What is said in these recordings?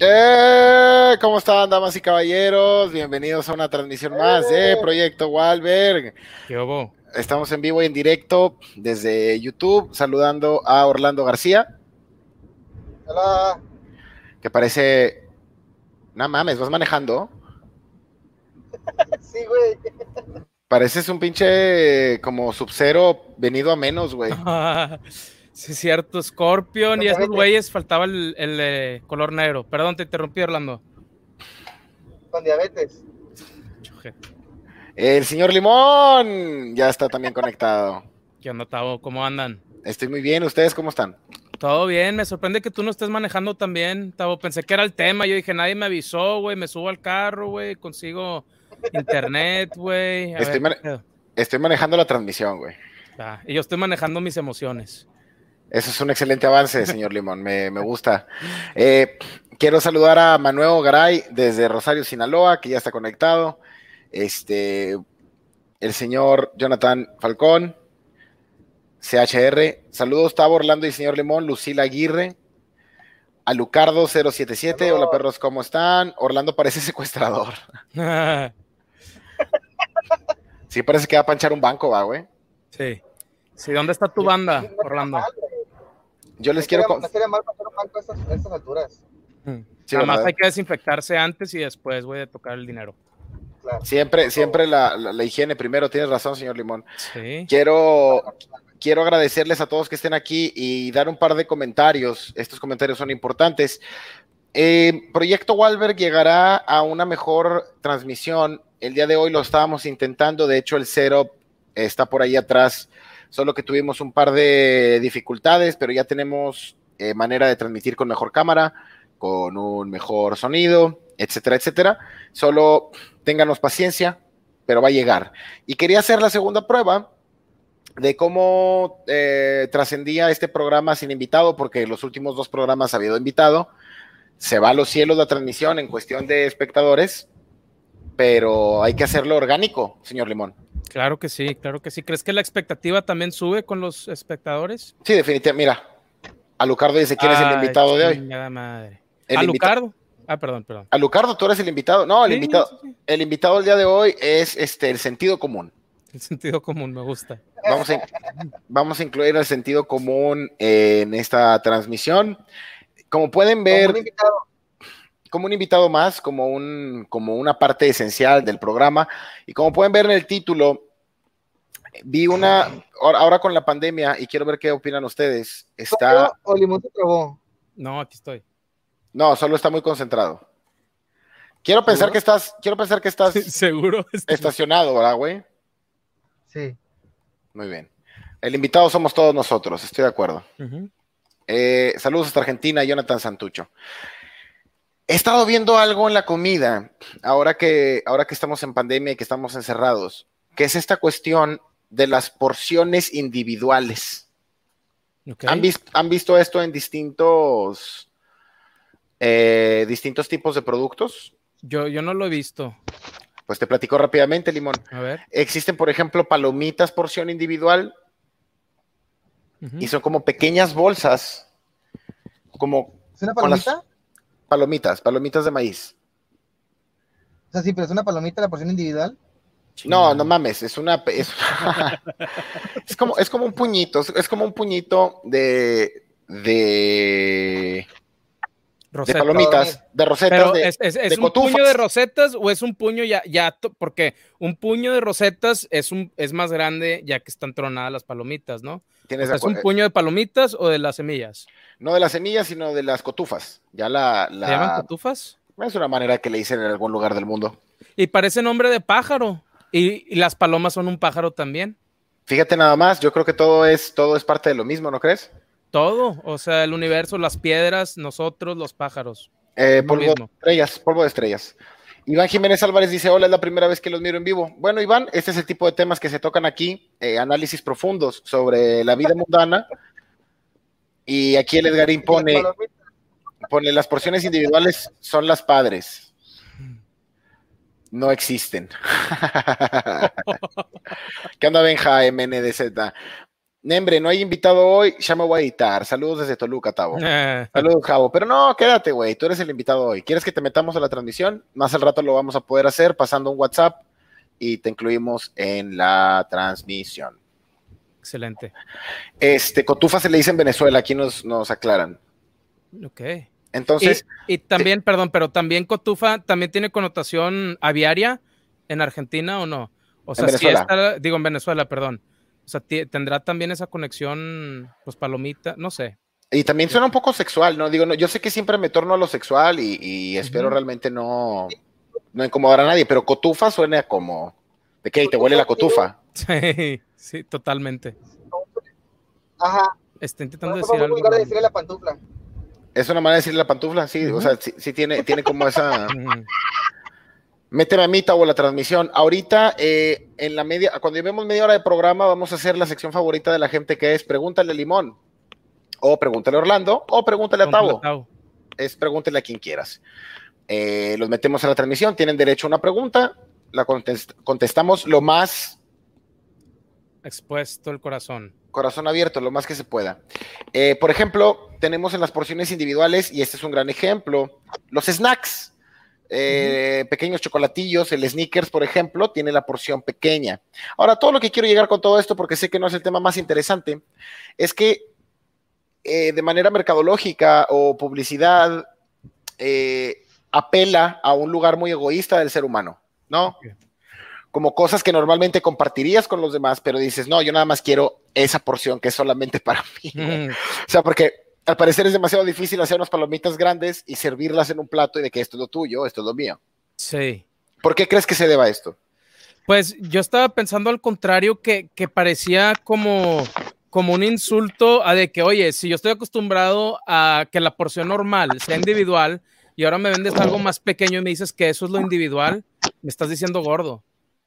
Eh, ¿Cómo están, damas y caballeros? Bienvenidos a una transmisión más de Proyecto Walberg. ¿Qué hubo? Estamos en vivo y en directo desde YouTube, saludando a Orlando García. Hola. Que parece. No mames, vas manejando. Sí, güey. Pareces un pinche como sub-zero venido a menos, güey. sí, es cierto, Scorpion y esos güeyes faltaba el, el, eh, color negro. Perdón, te interrumpí, Orlando. Con diabetes. El señor Limón ya está también conectado. ¿Qué onda, Tavo? ¿Cómo andan? Estoy muy bien, ¿ustedes cómo están? Todo bien, me sorprende que tú no estés manejando también, Tavo. Pensé que era el tema. Yo dije, nadie me avisó, güey. Me subo al carro, güey. Consigo internet, güey. Estoy manejando la transmisión, güey. Ah, y yo estoy manejando mis emociones. Eso es un excelente avance, señor Limón, me, me gusta. Eh, quiero saludar a Manuel Garay desde Rosario, Sinaloa, que ya está conectado. Este, el señor Jonathan Falcón, CHR. Saludos, Tavo, Orlando y señor Limón, Lucila Aguirre. A Lucardo 077, hola perros, ¿cómo están? Orlando parece secuestrador. Sí, parece que va a panchar un banco, va, güey. sí. Sí, ¿dónde está tu banda, Orlando? Yo les quiero... con- mal pasar un banco a estas, a estas alturas. Sí, Nada más ¿verdad? hay que desinfectarse antes y después, güey, de tocar el dinero. Claro. Siempre, siempre la, la- la higiene primero, tienes razón, señor Limón. Sí. Quiero, quiero agradecerles a todos que estén aquí y dar un par de comentarios. Estos comentarios son importantes. Eh, Proyecto Walberg llegará a una mejor transmisión. El día de hoy lo estábamos intentando. De hecho, el setup está por ahí atrás. Solo que tuvimos un par de dificultades, pero ya tenemos eh, manera de transmitir con mejor cámara, con un mejor sonido, etcétera, etcétera. Solo ténganos paciencia, pero va a llegar. Y quería hacer la segunda prueba de cómo eh, trascendía este programa sin invitado, porque los últimos dos programas ha habido invitado. Se va a los cielos la transmisión en cuestión de espectadores, pero hay que hacerlo orgánico, señor Limón. Claro que sí, claro que sí. ¿Crees que la expectativa también sube con los espectadores? Sí, definitivamente. Mira, Alucardo dice quién es el invitado de hoy. madre. El ¿A invita- Lucardo? Ah, perdón, perdón. Alucardo, tú eres el invitado. No, el Sí, invitado, sí, sí. el invitado del día de hoy es este el sentido común. El sentido común me gusta. Vamos a, vamos a incluir el sentido común en esta transmisión. Como pueden ver, Como un invitado. Como un invitado más, como, un, como una parte esencial del programa. Y como pueden ver en el título, vi una, ahora con la pandemia, y quiero ver qué opinan ustedes, está. No, aquí estoy. no, solo está muy concentrado. Quiero pensar ¿Seguro? que estás, quiero pensar que estás Seguro. estacionado, ¿verdad, güey? Sí. Muy bien. El invitado somos todos nosotros, estoy de acuerdo. Eh, saludos hasta Argentina, Jonathan Santucho. He estado viendo algo en la comida, ahora que, ahora que estamos en pandemia y que estamos encerrados, que es esta cuestión de las porciones individuales. ¿Han, vis- han visto esto en distintos, eh, distintos tipos de productos? Yo, yo no lo he visto. Pues te platico rápidamente, Limón. A ver. Existen, por ejemplo, palomitas porción individual y son como pequeñas bolsas, como ¿Es una Con las- palomita? Palomitas, palomitas de maíz. O sea, sí, pero es una palomita la porción individual. No, no mames, es una es, es como es como un puñito, es, es como un puñito de de, de palomitas, de rosetas Pero de, es, es- es de un cotufas. puño de rosetas o es un puño ya, ya, porque un puño de rosetas es un es más grande ya que están tronadas las palomitas, ¿no? O sea, ¿Es un puño de palomitas o de las semillas? No de las semillas, sino de las cotufas. Ya la, ¿Se llaman la cotufas? es una manera que le dicen en algún lugar del mundo. Y parece nombre de pájaro. Y, y las palomas son un pájaro también. Fíjate nada más, yo creo que todo es todo es parte de lo mismo, ¿no crees? Todo. O sea, el universo, las piedras, nosotros, los pájaros. Eh, polvo de estrellas, polvo de estrellas. Iván Jiménez Álvarez dice, hola, es la primera vez que los miro en vivo. Bueno, Iván, este es el tipo de temas que se tocan aquí, eh, análisis profundos sobre la vida mundana. Y aquí el Edgarín pone, pone, las porciones individuales son las padres. No existen. ¿Qué onda, Benja MNDZ? Nembre, no hay invitado hoy, ya me voy a editar. Saludos desde Toluca, Tavo. Eh, Saludos, Javo. Pero no, quédate, güey. Tú eres el invitado hoy. ¿Quieres que te metamos a la transmisión? Más al rato lo vamos a poder hacer pasando un WhatsApp y te incluimos en la transmisión. Excelente. Este, cotufa se le dice en Venezuela, aquí nos, nos aclaran. Ok. Entonces, y, y también, perdón, pero también cotufa también tiene connotación aviaria en Argentina o no? O sea, Venezuela. está- digo en Venezuela, perdón. O sea, tendrá también esa conexión, pues palomita, no sé. y también suena un poco sexual, ¿no? Digo, no, yo sé que siempre me torno a lo sexual y, y espero realmente no, no incomodar a nadie, pero cotufa suena como, ¿de qué? ¿Te huele la cotufa? Sí, sí, totalmente. Ajá. Está intentando decir decirle la pantufla. Es una manera de decirle la pantufla, sí, o sea, sí, sí tiene, tiene como esa... Ujú. Méteme a mí, o la transmisión. Ahorita, eh, en la media, cuando llevemos media hora de programa, vamos a hacer la sección favorita de la gente que es Pregúntale a Limón, o Pregúntale a Orlando, o Pregúntale a Tavo. Tavo. Es Pregúntale a quien quieras. Eh, los metemos a la transmisión, tienen derecho a una pregunta, la contest- contestamos lo más Expuesto el corazón. corazón abierto, lo más que se pueda. Eh, por ejemplo, tenemos en las porciones individuales, y este es un gran ejemplo, los snacks. Eh, Pequeños chocolatillos, el sneakers, por ejemplo, tiene la porción pequeña. Ahora, todo lo que quiero llegar con todo esto, porque sé que no es el tema más interesante, es que eh, de manera mercadológica o publicidad eh, apela a un lugar muy egoísta del ser humano, ¿no? Como cosas que normalmente compartirías con los demás, pero dices, no, yo nada más quiero esa porción que es solamente para mí. O sea, porque al parecer es demasiado difícil hacer unas palomitas grandes y servirlas en un plato y de que esto es lo tuyo, esto es lo mío. Sí. ¿Por qué crees que se deba a esto? Pues yo estaba pensando al contrario, que, que parecía como, como un insulto a de que, oye, si yo estoy acostumbrado a que la porción normal sea individual y ahora me vendes algo más pequeño y me dices que eso es lo individual, me estás diciendo gordo.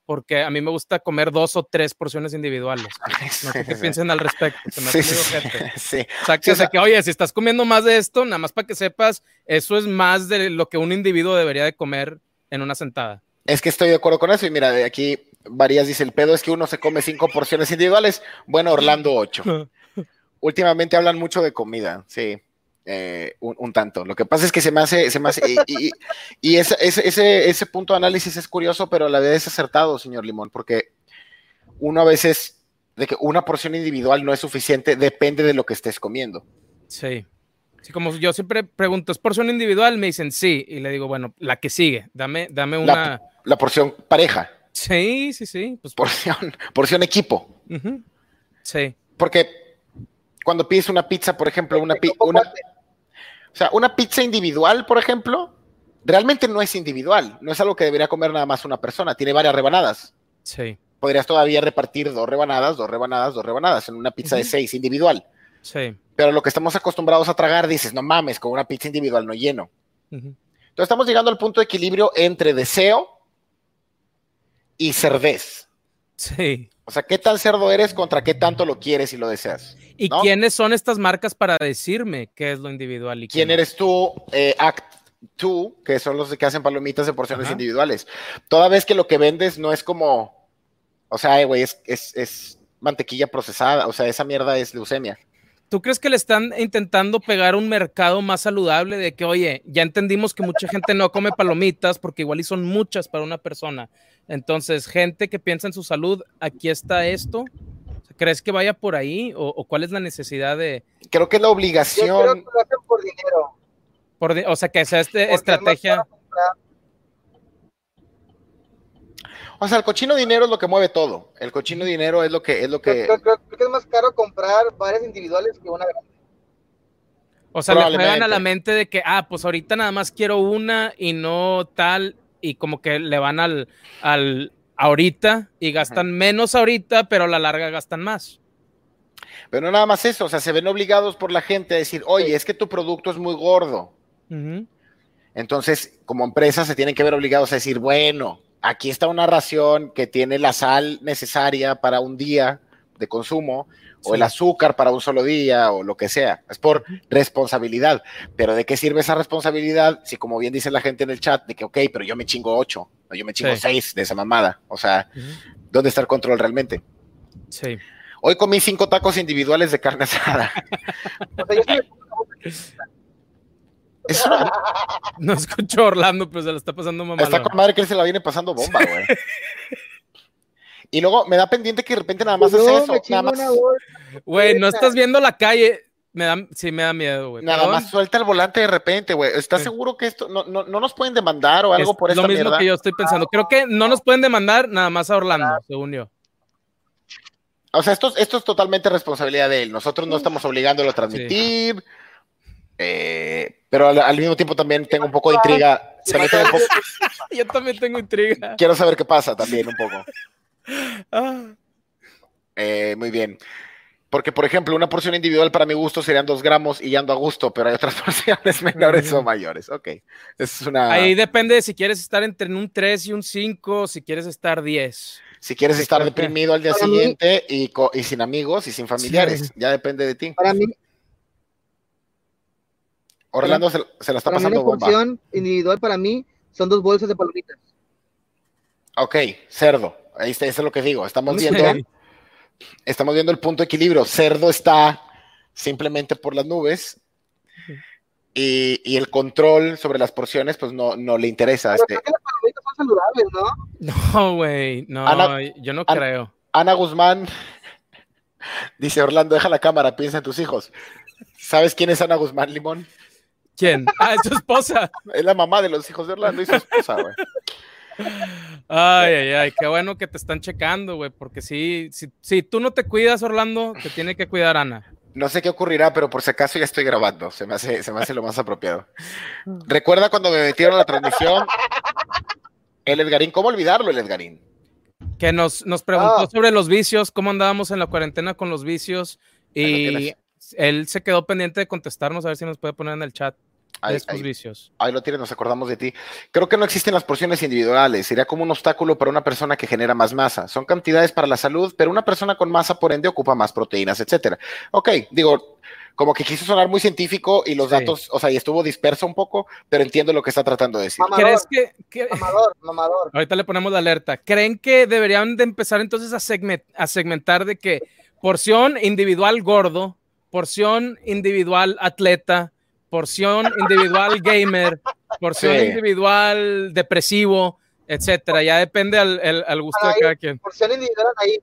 Porque a mí me gusta comer dos o tres porciones individuales. No sé qué piensen al respecto. Se me hace Sí, muy sí. O sea, que, o sea, oye, si estás comiendo más de esto, nada más para que sepas, eso es más de lo que un individuo debería de comer en una sentada. Es que estoy de acuerdo con eso y mira, de aquí Varías dice, el pedo es que uno se come cinco porciones individuales, bueno, Orlando ocho. Últimamente hablan mucho de comida, sí, eh, un, un tanto. Lo que pasa es que se me hace, se me hace, y, y- y ese, ese, ese, punto de análisis es curioso, pero a la vez es acertado, señor Limón, porque uno a veces, de que una porción individual no es suficiente, depende de lo que estés comiendo. Sí. Sí, como yo siempre pregunto, ¿es porción individual? Me dicen sí. Y le digo, bueno, la que sigue, dame, dame una. La porción pareja, Sí, sí, sí. Pues, porción, porción equipo. Sí. Porque cuando pides una pizza, por ejemplo, una, pi- una, o sea, una pizza individual, por ejemplo, realmente no es individual, no es algo que debería comer nada más una persona, tiene varias rebanadas. Sí. Podrías todavía repartir dos rebanadas, dos rebanadas, dos rebanadas en una pizza de seis individual. Sí. Pero lo que estamos acostumbrados a tragar, dices, no mames, con una pizza individual no lleno. Entonces estamos llegando al punto de equilibrio entre deseo y cerdez. Sí. O sea, ¿qué tan cerdo eres contra qué tanto lo quieres y lo deseas? ¿Y ¿No? quiénes son estas marcas para decirme qué es lo individual y ¿Quién no? eres tú? Eh, Act 2, que son los que hacen palomitas de porciones Ajá. individuales. Toda vez que lo que vendes no es como, o sea, güey, es, es, es mantequilla procesada, o sea, esa mierda es leucemia. ¿Tú crees que le están intentando pegar un mercado más saludable de que, oye, ya entendimos que mucha gente no come palomitas porque igual y son muchas para una persona? Entonces, gente que piensa en su salud, aquí está esto. ¿Crees que vaya por ahí o, o cuál es la necesidad de, Creo que es la Yo creo obligación, que lo hacen por dinero. por o sea, que sea este porque estrategia? o sea, el cochino dinero es lo que mueve todo. El cochino dinero es lo que, es lo que, Creo, creo- creo que es más caro comprar varias individuales que una grande. O sea, le juegan a la mente de que, ah, pues ahorita nada más quiero una y no tal, y como que le van al, al ahorita y gastan menos ahorita, pero a la larga gastan más. pero no nada más eso, o sea, se ven obligados por la gente a decir, oye, es que tu producto es muy gordo. Entonces, como empresa, se tienen que ver obligados a decir, bueno, aquí está una ración que tiene la sal necesaria para un día de consumo, o el azúcar para un solo día, o lo que sea. Es por responsabilidad. Pero ¿de qué sirve esa responsabilidad si, como bien dice la gente en el chat, de que, ok, pero yo me chingo ocho, yo me chingo Sí. seis de esa mamada? O sea. ¿dónde está el control realmente? Sí. Hoy comí cinco tacos individuales de carne asada. Es una- No escucho a Orlando, pero se lo está pasando mamá. está con madre que él se la viene pasando bomba, güey. Y luego me da pendiente que de repente nada más Yo hace eso. Nada más. Güey, no estás viendo la calle. Me da, sí, me da miedo, güey. nada Perdón. más suelta el volante de repente, güey. ¿Estás Sí. seguro que esto no, no, no nos pueden demandar o algo Es por lo esta mismo mierda? que yo estoy pensando. Creo que no nos pueden demandar nada más a Orlando, según yo. O sea, esto, esto es totalmente responsabilidad de él. Nosotros no estamos obligándolo a transmitir. eh, pero al, al mismo tiempo también tengo un poco de intriga. Se me queda un poco- Yo también tengo intriga. quiero saber qué pasa también un poco. Ah, Eh, muy bien. Porque, por ejemplo, una porción individual para mi gusto serían dos gramos y ando a gusto, pero hay otras porciones menores o mayores. Ok. Es una. Ahí depende de si quieres estar entre un 3 y un 5, si quieres estar 10. Si quieres estar deprimido al día Para mí- siguiente y, sin amigos y sin familiares, Sí. ya depende de ti. Para mí, Orlando se, se la está para mí pasando una bomba. porción individual para mí son dos bolsas de palomitas. Ok, cerdo. Ahí está, eso es lo que digo. Estamos Sí. viendo, estamos viendo el punto de equilibrio. Cerdo está simplemente por las nubes y, y el control sobre las porciones, pues no, no le interesa. Pero Este, creo que las palomitas son saludables, ¿no? No, güey, no, Ana- yo no Ana- creo. Ana Guzmán dice: Orlando, deja la cámara, piensa en tus hijos. ¿Sabes quién es Ana Guzmán, Limón? ¿Quién? Ah, es tu esposa. Es la mamá de los hijos de Orlando y su esposa, güey. Ay, ay, ay, qué bueno que te están checando, güey, porque si, si, si tú no te cuidas, Orlando, te tiene que cuidar Ana. No sé qué ocurrirá, pero por si acaso ya estoy grabando. Se me hace, se me hace lo más apropiado. Recuerda cuando me metieron a la transmisión. El Edgarín, ¿cómo olvidarlo, el Edgarín? Que nos, nos preguntó Ah. sobre los vicios, cómo andábamos en la cuarentena con los vicios, y él se quedó pendiente de contestarnos, a ver si nos puede poner en el chat Ahí, estos ahí- vicios. ahí lo tienes, nos acordamos de ti. Creo que no existen las porciones individuales. Sería como un obstáculo para una persona que genera más masa. Son cantidades para la salud, pero una persona con masa, por ende, ocupa más proteínas, etcétera. Ok, digo, como que quiso sonar muy científico y los Sí. datos, o sea, y estuvo disperso un poco, pero entiendo lo que está tratando de decir. Mamador, ¿Crees que, que- mamador, mamador. Ahorita le ponemos la alerta. ¿Creen que deberían de empezar entonces a, segment- a segmentar de que porción individual gordo, porción individual atleta, porción individual gamer, porción Sí. individual depresivo, etcétera? Ya depende al, el- al gusto de cada quien. Porción individual ahí.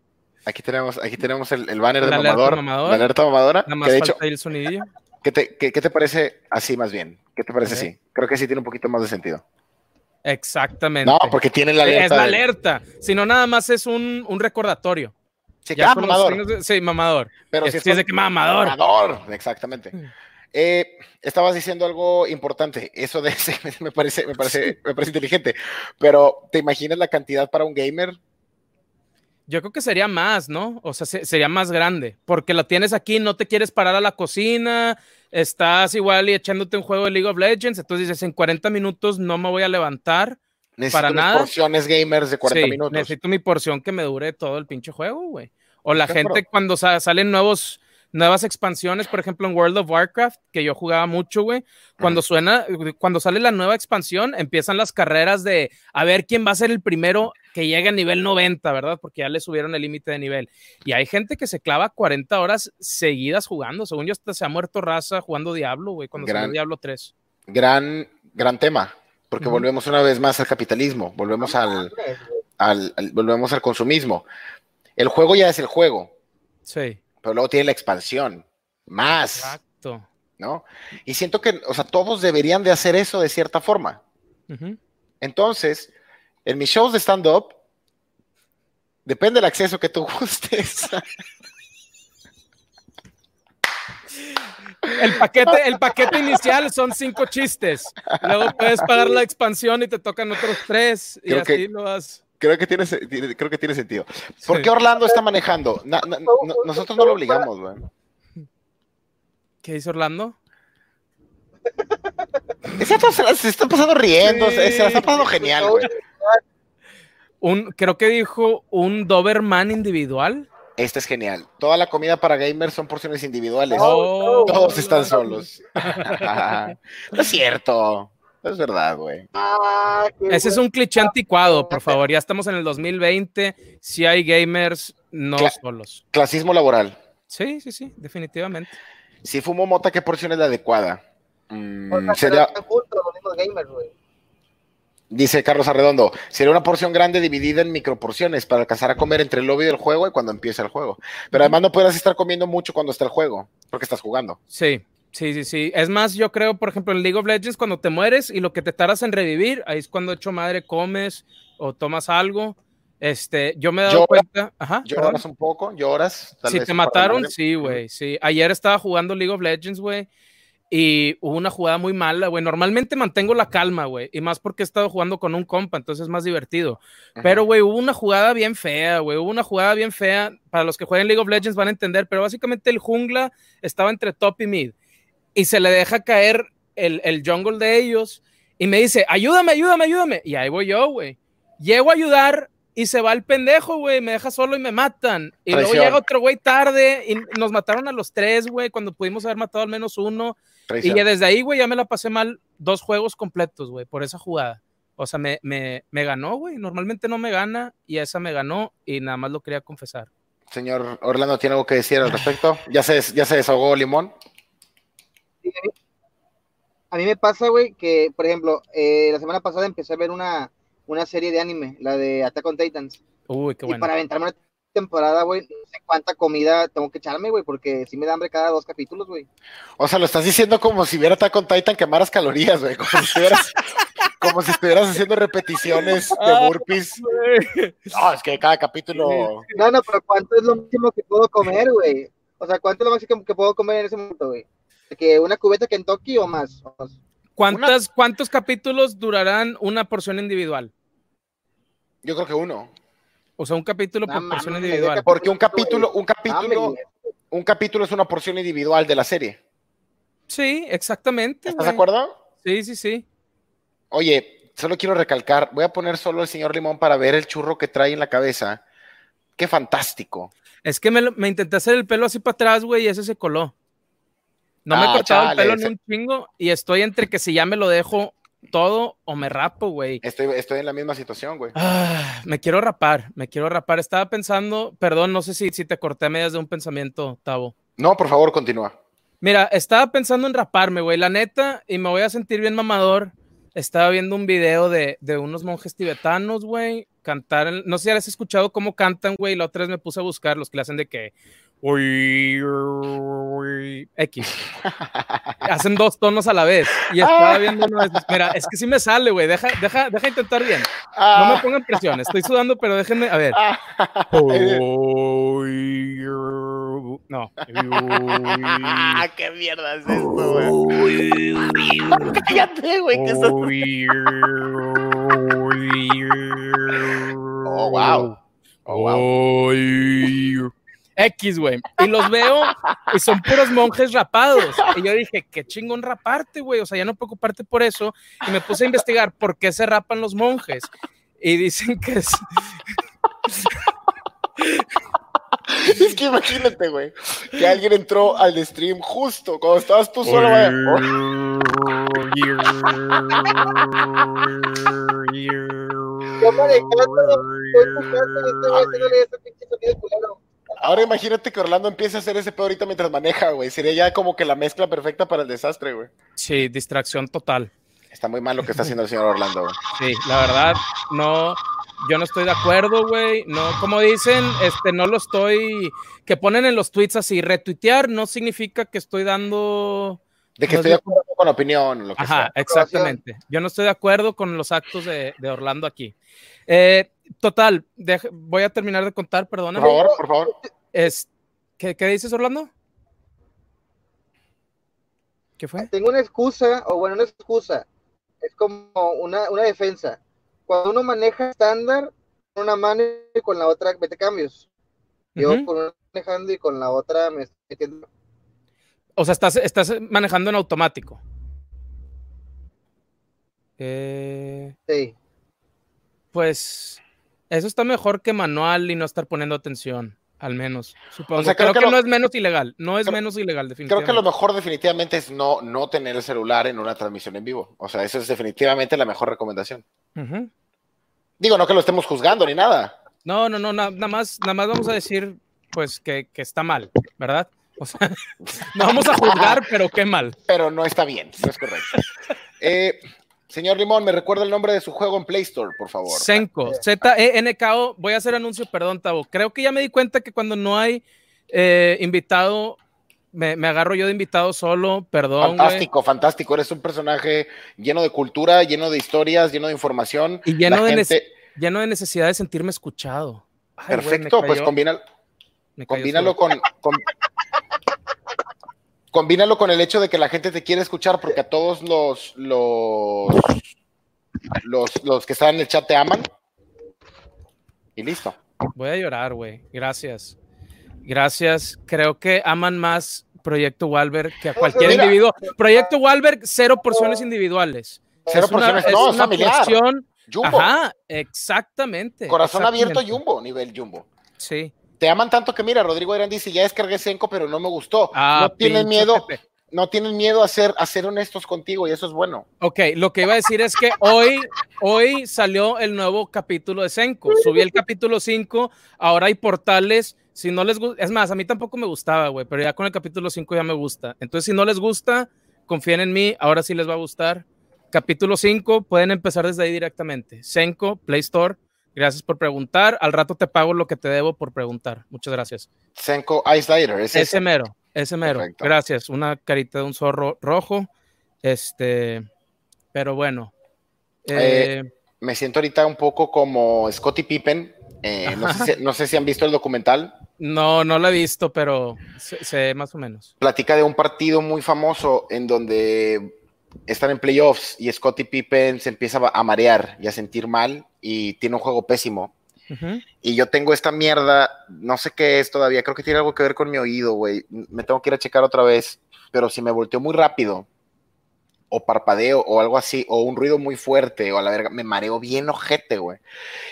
Aquí tenemos, aquí tenemos el, el banner de La mamador, mamador. la alerta mamadora, Nada que más de falta hecho, ahí el sonidillo. ¿qué te, qué- qué te parece así más bien? ¿Qué te parece Ok. así? Creo que sí tiene un poquito más de sentido. Exactamente. No, porque tiene la alerta. es la de- alerta. Si no, nada más es un, un recordatorio. Sí, Ya ah, los mamador. de- sí, mamador. Pero Es- si sí es de que mamador. Mamador, exactamente. Eh, estabas diciendo algo importante. Eso de me parece, me parece, me parece inteligente. Pero ¿te imaginas la cantidad para un gamer? Yo creo que sería más, ¿no? O sea, se- sería más grande, porque lo tienes aquí, no te quieres parar a la cocina, estás igual y echándote un juego de League of Legends, entonces dices, en 40 minutos no me voy a levantar. Necesito Para mis nada. porciones gamers de 40 Sí, minutos. necesito mi porción que me dure todo el pinche juego, güey. O la gente cuando sa- salen nuevos, nuevas expansiones, por ejemplo en World of Warcraft, que yo jugaba mucho, güey, cuando suena, cuando sale la nueva expansión, empiezan las carreras de a ver quién va a ser el primero que llegue a nivel 90, ¿verdad? Porque ya le subieron el límite de nivel. Y hay gente que se clava 40 horas seguidas jugando. Según yo, hasta se ha muerto raza jugando Diablo, güey, cuando Gran- salió Diablo 3. Gran, gran tema. Porque volvemos una vez más al capitalismo, volvemos al, al- al- volvemos al consumismo. El juego ya es el juego, Sí. Pero luego tiene la expansión. Más. Exacto. ¿no? Y siento que, o sea, todos deberían de hacer eso de cierta forma. Entonces, en mis shows de stand-up, depende del acceso que tú gustes. El paquete, el paquete inicial son cinco chistes. Luego puedes pagar la expansión y te tocan otros tres. Y así que- lo vas. Creo, que tiene, creo que tiene sentido. ¿Por Sí. qué Orlando está manejando? Na- na- no- nosotros no lo obligamos, güey. ¿Qué dice Orlando? Se, la- se está pasando riendo, se, se la está pasando genial, güey. Un, creo que dijo un Doberman individual. Este es genial. Toda la comida para gamers son porciones individuales. Oh, Todos están no. solos. no es cierto. Es verdad, güey. Ah, Ese es un cliché anticuado, por favor. Ya estamos en el 2020. Si hay gamers no Cla- solos. Clasismo laboral. Sí, sí, sí, definitivamente. Si fumo mota, ¿qué porción es la adecuada? Mm, O sea, sería, pero están juntos los mismos gamers, güey. dice Carlos Arredondo, sería una porción grande dividida en microporciones para alcanzar a comer entre el lobby del juego y cuando empieza el juego. Pero además no podrás estar comiendo mucho cuando está el juego, porque estás jugando. Sí, sí, sí, sí. Es más, yo creo, por ejemplo, en League of Legends, cuando te mueres y lo que te tardas en revivir, ahí es cuando hecho madre comes o tomas algo. Este, yo me he dado Llora- cuenta. Ajá. Lloras un poco, lloras. tal Si vez te mataron, sí, güey, sí. Ayer estaba jugando League of Legends, güey, y hubo una jugada muy mala, güey. Normalmente mantengo la calma, güey, y más porque he estado jugando con un compa, entonces es más divertido. Pero, güey, hubo una jugada bien fea, güey, hubo una jugada bien fea. Para los que jueguen League of Legends van a entender, pero básicamente el jungla estaba entre top y mid, y se le deja caer el, el jungle de ellos, y me dice, ayúdame, ayúdame, ayúdame. Y ahí voy yo, güey. Llego a ayudar y se va el pendejo, güey, me deja solo y me matan. Y luego Traición. llega otro güey tarde y nos mataron a los tres, güey, cuando pudimos haber matado al menos uno. Y ya desde ahí, güey, ya me la pasé mal dos juegos completos, güey, por esa jugada. O sea, me, me, me ganó, güey. Normalmente no me gana y esa me ganó y nada más lo quería confesar. Señor Orlando, ¿tiene algo que decir al respecto? ¿Ya se, ya se desahogó Limón? A mí- me pasa, güey, que, por ejemplo, eh, la semana pasada empecé a ver una, una serie de anime, la de Attack on Titans. Uy, qué Y bueno. para aventarme una temporada, güey, no sé cuánta comida tengo que echarme, güey, porque sí me da hambre cada dos capítulos, güey. O sea, lo estás diciendo como si hubiera Attack on Titan quemaras calorías, güey. Como si estuvieras, como si estuvieras haciendo repeticiones de Ah, burpees. No, es que cada capítulo. No, no, pero ¿cuánto es lo máximo que puedo comer, güey? O sea, ¿cuánto es lo máximo que puedo comer en ese momento, güey? ¿De que una cubeta Kentucky o más? O más. ¿Cuántas, ¿Cuántos capítulos durarán una porción individual? Yo creo que uno. O sea, un capítulo por porción individual. Porque un capítulo, un capítulo, un capítulo es una porción individual de la serie. Sí, exactamente. ¿Estás de acuerdo? Sí, sí, sí. Oye, solo quiero recalcar, voy a poner solo el señor Limón para ver el churro que trae en la cabeza. Qué fantástico. Es que me, lo- me intenté hacer el pelo así para atrás, güey, y ese se coló. No me he Ah, cortado chale, el pelo ni un chingo y estoy entre que si ya me lo dejo todo o me rapo, güey. Estoy, estoy en la misma situación, güey. Ah, me quiero rapar, me quiero rapar. Estaba pensando, perdón, no sé si, si te corté a medias de un pensamiento, Tavo. No, por favor, continúa. Mira, estaba pensando en raparme, güey, la neta, y me voy a sentir bien mamador. Estaba viendo un video de, de unos monjes tibetanos, güey, cantar. en- no sé si has escuchado cómo cantan, güey. La otra vez me puse a buscar los que le hacen de que. Uy, uy, X. Hacen dos tonos a la vez. Y estaba viendo uno de esos. Mira, es que sí me sale, güey. Deja, deja, deja intentar bien. No me Ah, pongan presión. Estoy sudando, pero déjenme. A ver. Uy, No. Ah, qué mierda es esto, güey. Cállate, güey, estás- Oh, wow. Oh, wow. X, güey. Y los veo y son puros monjes rapados. Y yo dije, qué chingón raparte, güey. O sea, ya no preocuparte por eso. Y me puse a investigar por qué se rapan los monjes. Y dicen que es. Es que imagínate, güey, que alguien entró al stream justo cuando estabas tú solo, güey. Yo Ahora imagínate que Orlando empiece a hacer ese pedo ahorita mientras maneja, güey. Sería ya como que la mezcla perfecta para el desastre, güey. Sí, distracción total. Está muy mal lo que está haciendo el señor Orlando, güey. Sí, la verdad, no, yo no estoy de acuerdo, güey. No, como dicen, este, no lo estoy, que ponen en los tweets así, retuitear no significa que estoy dando. De que No estoy de acuerdo con la opinión, lo que Ajá, sea. exactamente. Yo no estoy de acuerdo con los actos de, de Orlando aquí. Eh, total, deja- voy a terminar de contar, Por perdóname. favor, por favor. Es, ¿qué, ¿Qué dices, Orlando? ¿Qué fue? Tengo una excusa, o bueno, no es excusa, es como una, una defensa. Cuando uno maneja estándar, con una mano y con la otra mete cambios. Yo con una manejando y con la otra me estoy metiendo. O sea, estás, estás manejando en automático. Eh, Sí. Pues eso está mejor que manual y no estar poniendo atención, al menos. Supongo. O sea, creo creo, que que, lo- no es menos ilegal. No es creo- menos ilegal, Creo definitivamente. que lo mejor definitivamente es no, no tener el celular en una transmisión en vivo. O sea, eso es definitivamente la mejor recomendación. Digo, no que lo estemos juzgando ni nada. No, no, no, nada más, nada más vamos a decir, pues, que, que está mal, ¿verdad? O sea, no vamos a juzgar, pero qué mal. Pero no está bien, no es correcto. Eh, señor Limón, ¿me recuerda el nombre de su juego en Play Store, por favor? Senko, Z-E-N-K-O. Voy a hacer anuncio, perdón, Tavo. Creo que ya me di cuenta que cuando no hay eh, invitado, me, me, agarro yo de invitado solo, perdón. Fantástico, fantástico. Eres un personaje lleno de cultura, lleno de historias, lleno de información. Y lleno, de, gente... lleno de necesidad de sentirme escuchado. Ay, Perfecto, pues combina, combínalo con, con, combínalo con el hecho de que la gente te quiere escuchar porque a todos los, los, los, los que están en el chat te aman. Y listo. Voy a llorar, güey. Gracias. Gracias. Creo que aman más Proyecto Walberg que a cualquier Mira, individuo. Proyecto Walberg, cero porciones individuales. Cero es una, porciones, no, es una familiar. Jumbo. Ajá, exactamente. Corazón exactamente. abierto Jumbo, nivel Jumbo. Sí. Te aman tanto que mira, Rodrigo Irán dice, ya descargué Senko, pero no me gustó. Ah, no tienen miedo, Pepe. no tienen miedo a ser, a ser honestos contigo y eso es bueno. Ok, lo que iba a decir es que hoy, hoy salió el nuevo capítulo de Senko. Subí el capítulo 5, ahora hay portales. Si no les gusta, es más, a mí tampoco me gustaba, güey, pero ya con el capítulo 5 ya me gusta. Entonces, si no les gusta, confíen en mí, ahora sí les va a gustar. Capítulo 5, pueden empezar desde ahí directamente. Senko, Play Store. Gracias por preguntar. Al rato te pago lo que te debo por preguntar. Muchas gracias. Senko Ice Lighter, es Ese ese. mero, ese mero. Perfecto. Gracias. Una carita de un zorro rojo. Este, pero bueno. Eh, Eh, Me siento ahorita un poco como Scottie Pippen. eh, no, sé si, no sé si han visto el documental. no, no lo he visto, pero sé, sé más o menos. Platica de un partido muy famoso en donde están en playoffs y Scottie Pippen se empieza a marear y a sentir mal y tiene un juego pésimo. Y yo tengo esta mierda, no sé qué es todavía, creo que tiene algo que ver con mi oído, güey. Me tengo que ir a checar otra vez, pero si me volteo muy rápido, o parpadeo, o algo así, o un ruido muy fuerte, o a la verga, me mareo bien ojete, güey.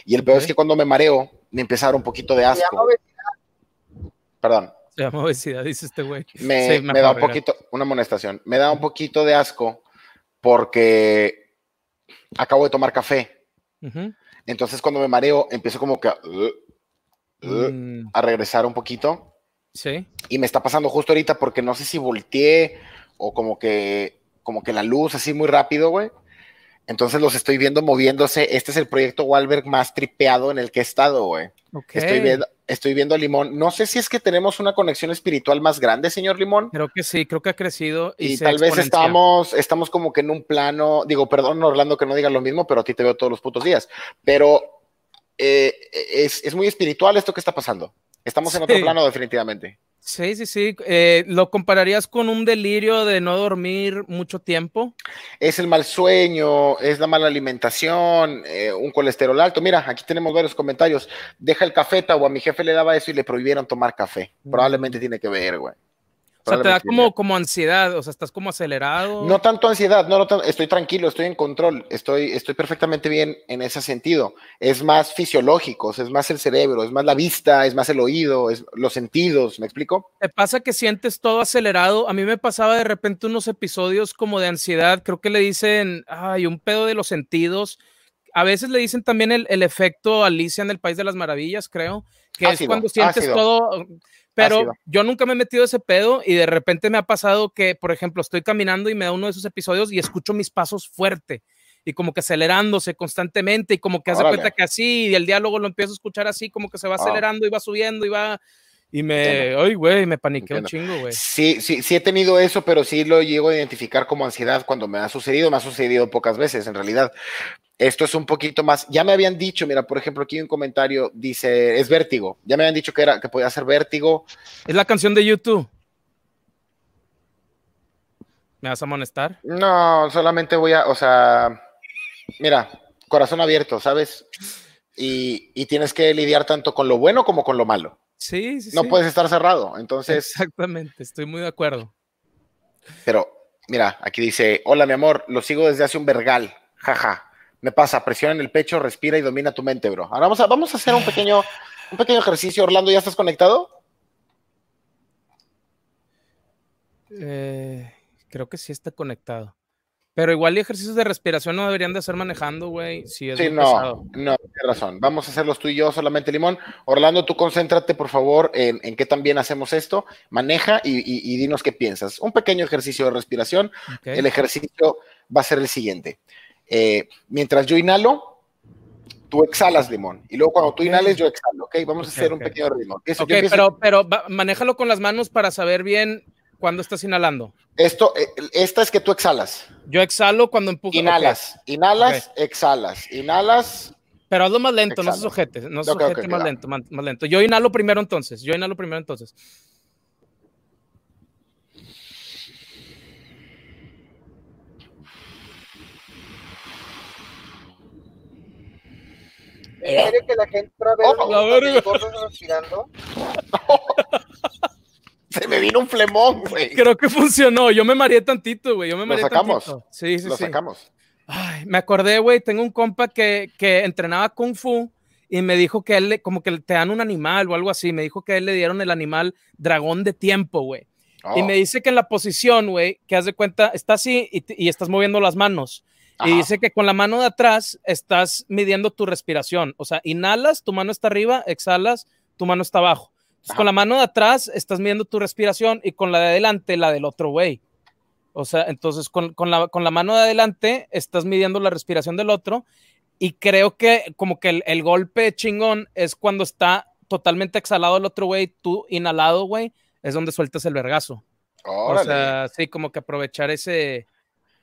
Y el peor es que cuando me mareo, me empieza a dar un poquito de Se asco. llama obesidad. Perdón, Se llama obesidad, dice este güey. me, Sí, me da un poquito, una amonestación, me da un poquito de asco porque acabo de tomar café. Entonces cuando me mareo, empiezo como que a, uh, uh, Mm, a regresar un poquito. sí. y me está pasando justo ahorita porque no sé si volteé o como que como que la luz así muy rápido, güey. Entonces los estoy viendo moviéndose. Este es el proyecto Walberg más tripeado en el que he estado, güey. Ok. Estoy viendo, estoy viendo a Limón. No sé si es que tenemos una conexión espiritual más grande, señor Limón. Creo que sí, creo que ha crecido y, tal vez estamos, estamos como que en un plano, digo, perdón Orlando que no diga lo mismo, pero a ti te veo todos los putos días. Pero eh, es, es muy espiritual esto que está pasando. Estamos en otro plano definitivamente. Sí, sí, sí. Eh, ¿Lo compararías con un delirio de no dormir mucho tiempo? es el mal sueño, es la mala alimentación, eh, un colesterol alto. Mira, aquí tenemos varios comentarios. Deja el café, o a mi jefe le daba eso y le prohibieron tomar café. Probablemente tiene que ver, güey. O sea, te da como, como ansiedad, o sea, estás como acelerado. No tanto ansiedad, no, no tan- estoy tranquilo, estoy en control, estoy, estoy perfectamente bien en ese sentido. Es más fisiológico, es más el cerebro, es más la vista, es más el oído, es los sentidos, ¿me explico? ¿Te pasa que sientes todo acelerado? A mí me pasaba de repente unos episodios como de ansiedad, creo que le dicen, ay, un pedo de los sentidos. A veces le dicen también el, el efecto Alicia en el País de las Maravillas, creo, que es cuando sientes ácido. todo, pero Ácido. yo nunca me he metido ese pedo y de repente me ha pasado que, por ejemplo, estoy caminando y me da uno de esos episodios y escucho mis pasos fuerte y como que acelerándose constantemente y como que hace cuenta que así y el diálogo lo empiezo a escuchar así como que se va Ah. acelerando y va subiendo y va y me, ay, güey, me paniqué un chingo, güey. Sí, sí, sí he tenido eso, pero sí lo llego a identificar como ansiedad cuando me ha sucedido, me ha sucedido pocas veces en realidad. Esto es un poquito más, ya me habían dicho, mira, por ejemplo, aquí hay un comentario, dice, es vértigo, ya me habían dicho que era, que podía ser vértigo, Es la canción de YouTube. ¿Me vas a amonestar? no, solamente voy a, o sea, mira, corazón abierto, ¿sabes? Y, y tienes que lidiar tanto con lo bueno como con lo malo, Sí, sí, no sí. puedes estar cerrado, entonces, Exactamente, estoy muy de acuerdo. pero mira, aquí dice, hola mi amor, lo sigo desde hace un vergal, jaja. Me pasa, presiona en el pecho, respira y domina tu mente, bro. Ahora vamos a, vamos a hacer un pequeño, un pequeño ejercicio. Orlando, ¿ya estás conectado? Eh, creo que sí está conectado. Pero igual y ejercicios de respiración no deberían de hacer manejando, güey. sí, no, no, tienes razón. Vamos a hacerlos tú y yo solamente, Limón. Orlando, tú concéntrate, por favor, en, en qué también hacemos esto. Maneja y, dinos qué piensas. Un pequeño ejercicio de respiración. El ejercicio va a ser el siguiente. Eh, mientras yo inhalo, tú exhalas, Limón. Y luego cuando tú inhales, yo exhalo, ¿ok? Vamos a hacer un pequeño ritmo. ok, pero, pero manéjalo con las manos para saber bien cuando estás inhalando? Esto, eh, esta es que tú exhalas. Yo exhalo cuando empujo. Inhalas, inhalas, exhalas, inhalas. Pero hazlo más lento, no se sujete, no se sujete más lento, más, lento. Yo inhalo primero entonces, yo inhalo primero entonces. ¿En serio que la gente va a ver oh, respirando? Se me vino un flemón, güey. Creo que funcionó. Yo me mareé tantito, güey. Yo me mareé Lo sacamos. Tantito. Sí, sí, Lo sacamos. Ay, me acordé, güey. Tengo un compa que, que entrenaba Kung Fu y me dijo que él, como que te dan un animal o algo así. Me dijo que a él le dieron el animal dragón de tiempo, güey. Y oh. me dice que en la posición, güey, que haz de cuenta, está así y, y estás moviendo las manos. Y dice que con la mano de atrás estás midiendo tu respiración. O sea, inhalas, tu mano está arriba, exhalas, tu mano está abajo con la mano de atrás estás midiendo tu respiración y con la de adelante la del otro güey. O sea, entonces con, la, mano de adelante estás midiendo la respiración del otro y creo que como que el, golpe chingón es cuando está totalmente exhalado el otro güey, tú inhalado, güey, es donde sueltas el vergazo. O sea, sí, como que aprovechar ese,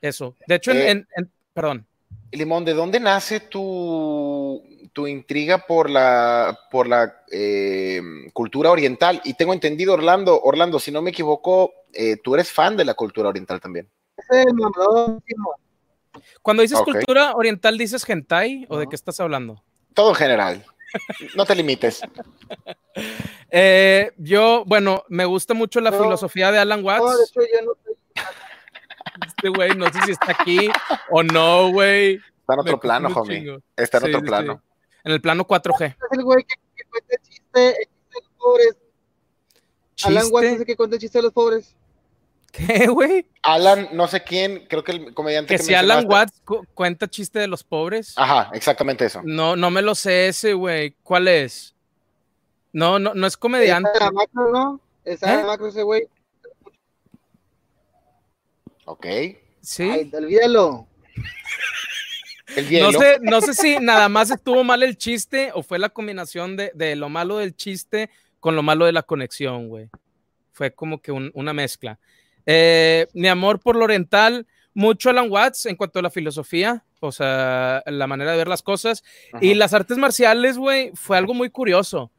eso. De hecho, en, eh, perdón. Limón, ¿de dónde nace tu, tu intriga por la, por la eh, cultura oriental. Y tengo entendido, Orlando, Orlando, si no me equivoco, eh, tú eres fan de la cultura oriental también. Cuando dices cultura oriental, ¿dices hentai o de qué estás hablando? Todo en general. No te limites. Eh, yo, bueno, me gusta mucho la filosofía de Alan Watts. Este güey, no sé si está aquí o no, güey. Está en otro plano, homie. Está en otro plano en el plano 4G. Es el güey que, cuenta el chiste, de los pobres. Alan Watts es el que cuenta el chiste de los pobres. ¿Qué, güey? Alan, no sé quién, creo que el comediante. Que, que si Alan Watts cuenta chiste de los pobres. Ajá, exactamente eso. No, no me lo sé ese, güey. ¿Cuál es? No, no, no es comediante. Es macro, ¿no? Es ¿Eh? macro ese güey. Ok. Sí. Ay, olvídalo. No sé, no sé si nada más estuvo mal el chiste o fue la combinación de, lo malo del chiste con lo malo de la conexión, güey. Fue como que una mezcla. Eh, mi amor por lo oriental, mucho Alan Watts en cuanto a la filosofía, o sea, la manera de ver las cosas. Y las artes marciales, güey, fue algo muy curioso.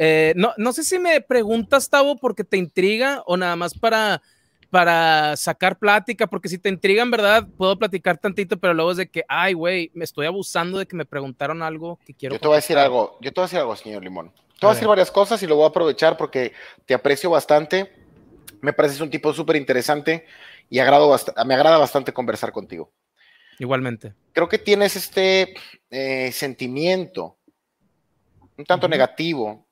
Eh, no, no sé si me preguntas, Tavo, porque te intriga o nada más para para sacar plática, porque si te intrigan, ¿verdad? Puedo platicar tantito, pero luego es de que, ay, güey, me estoy abusando de que me preguntaron algo que quiero. Yo te voy a decir algo, yo te voy a decir algo, señor Limón. Te voy a, decir varias cosas y lo voy a aprovechar porque te aprecio bastante. Me pareces un tipo súper interesante y agrado me agrada bastante conversar contigo. Igualmente. Creo que tienes este eh, sentimiento un tanto negativo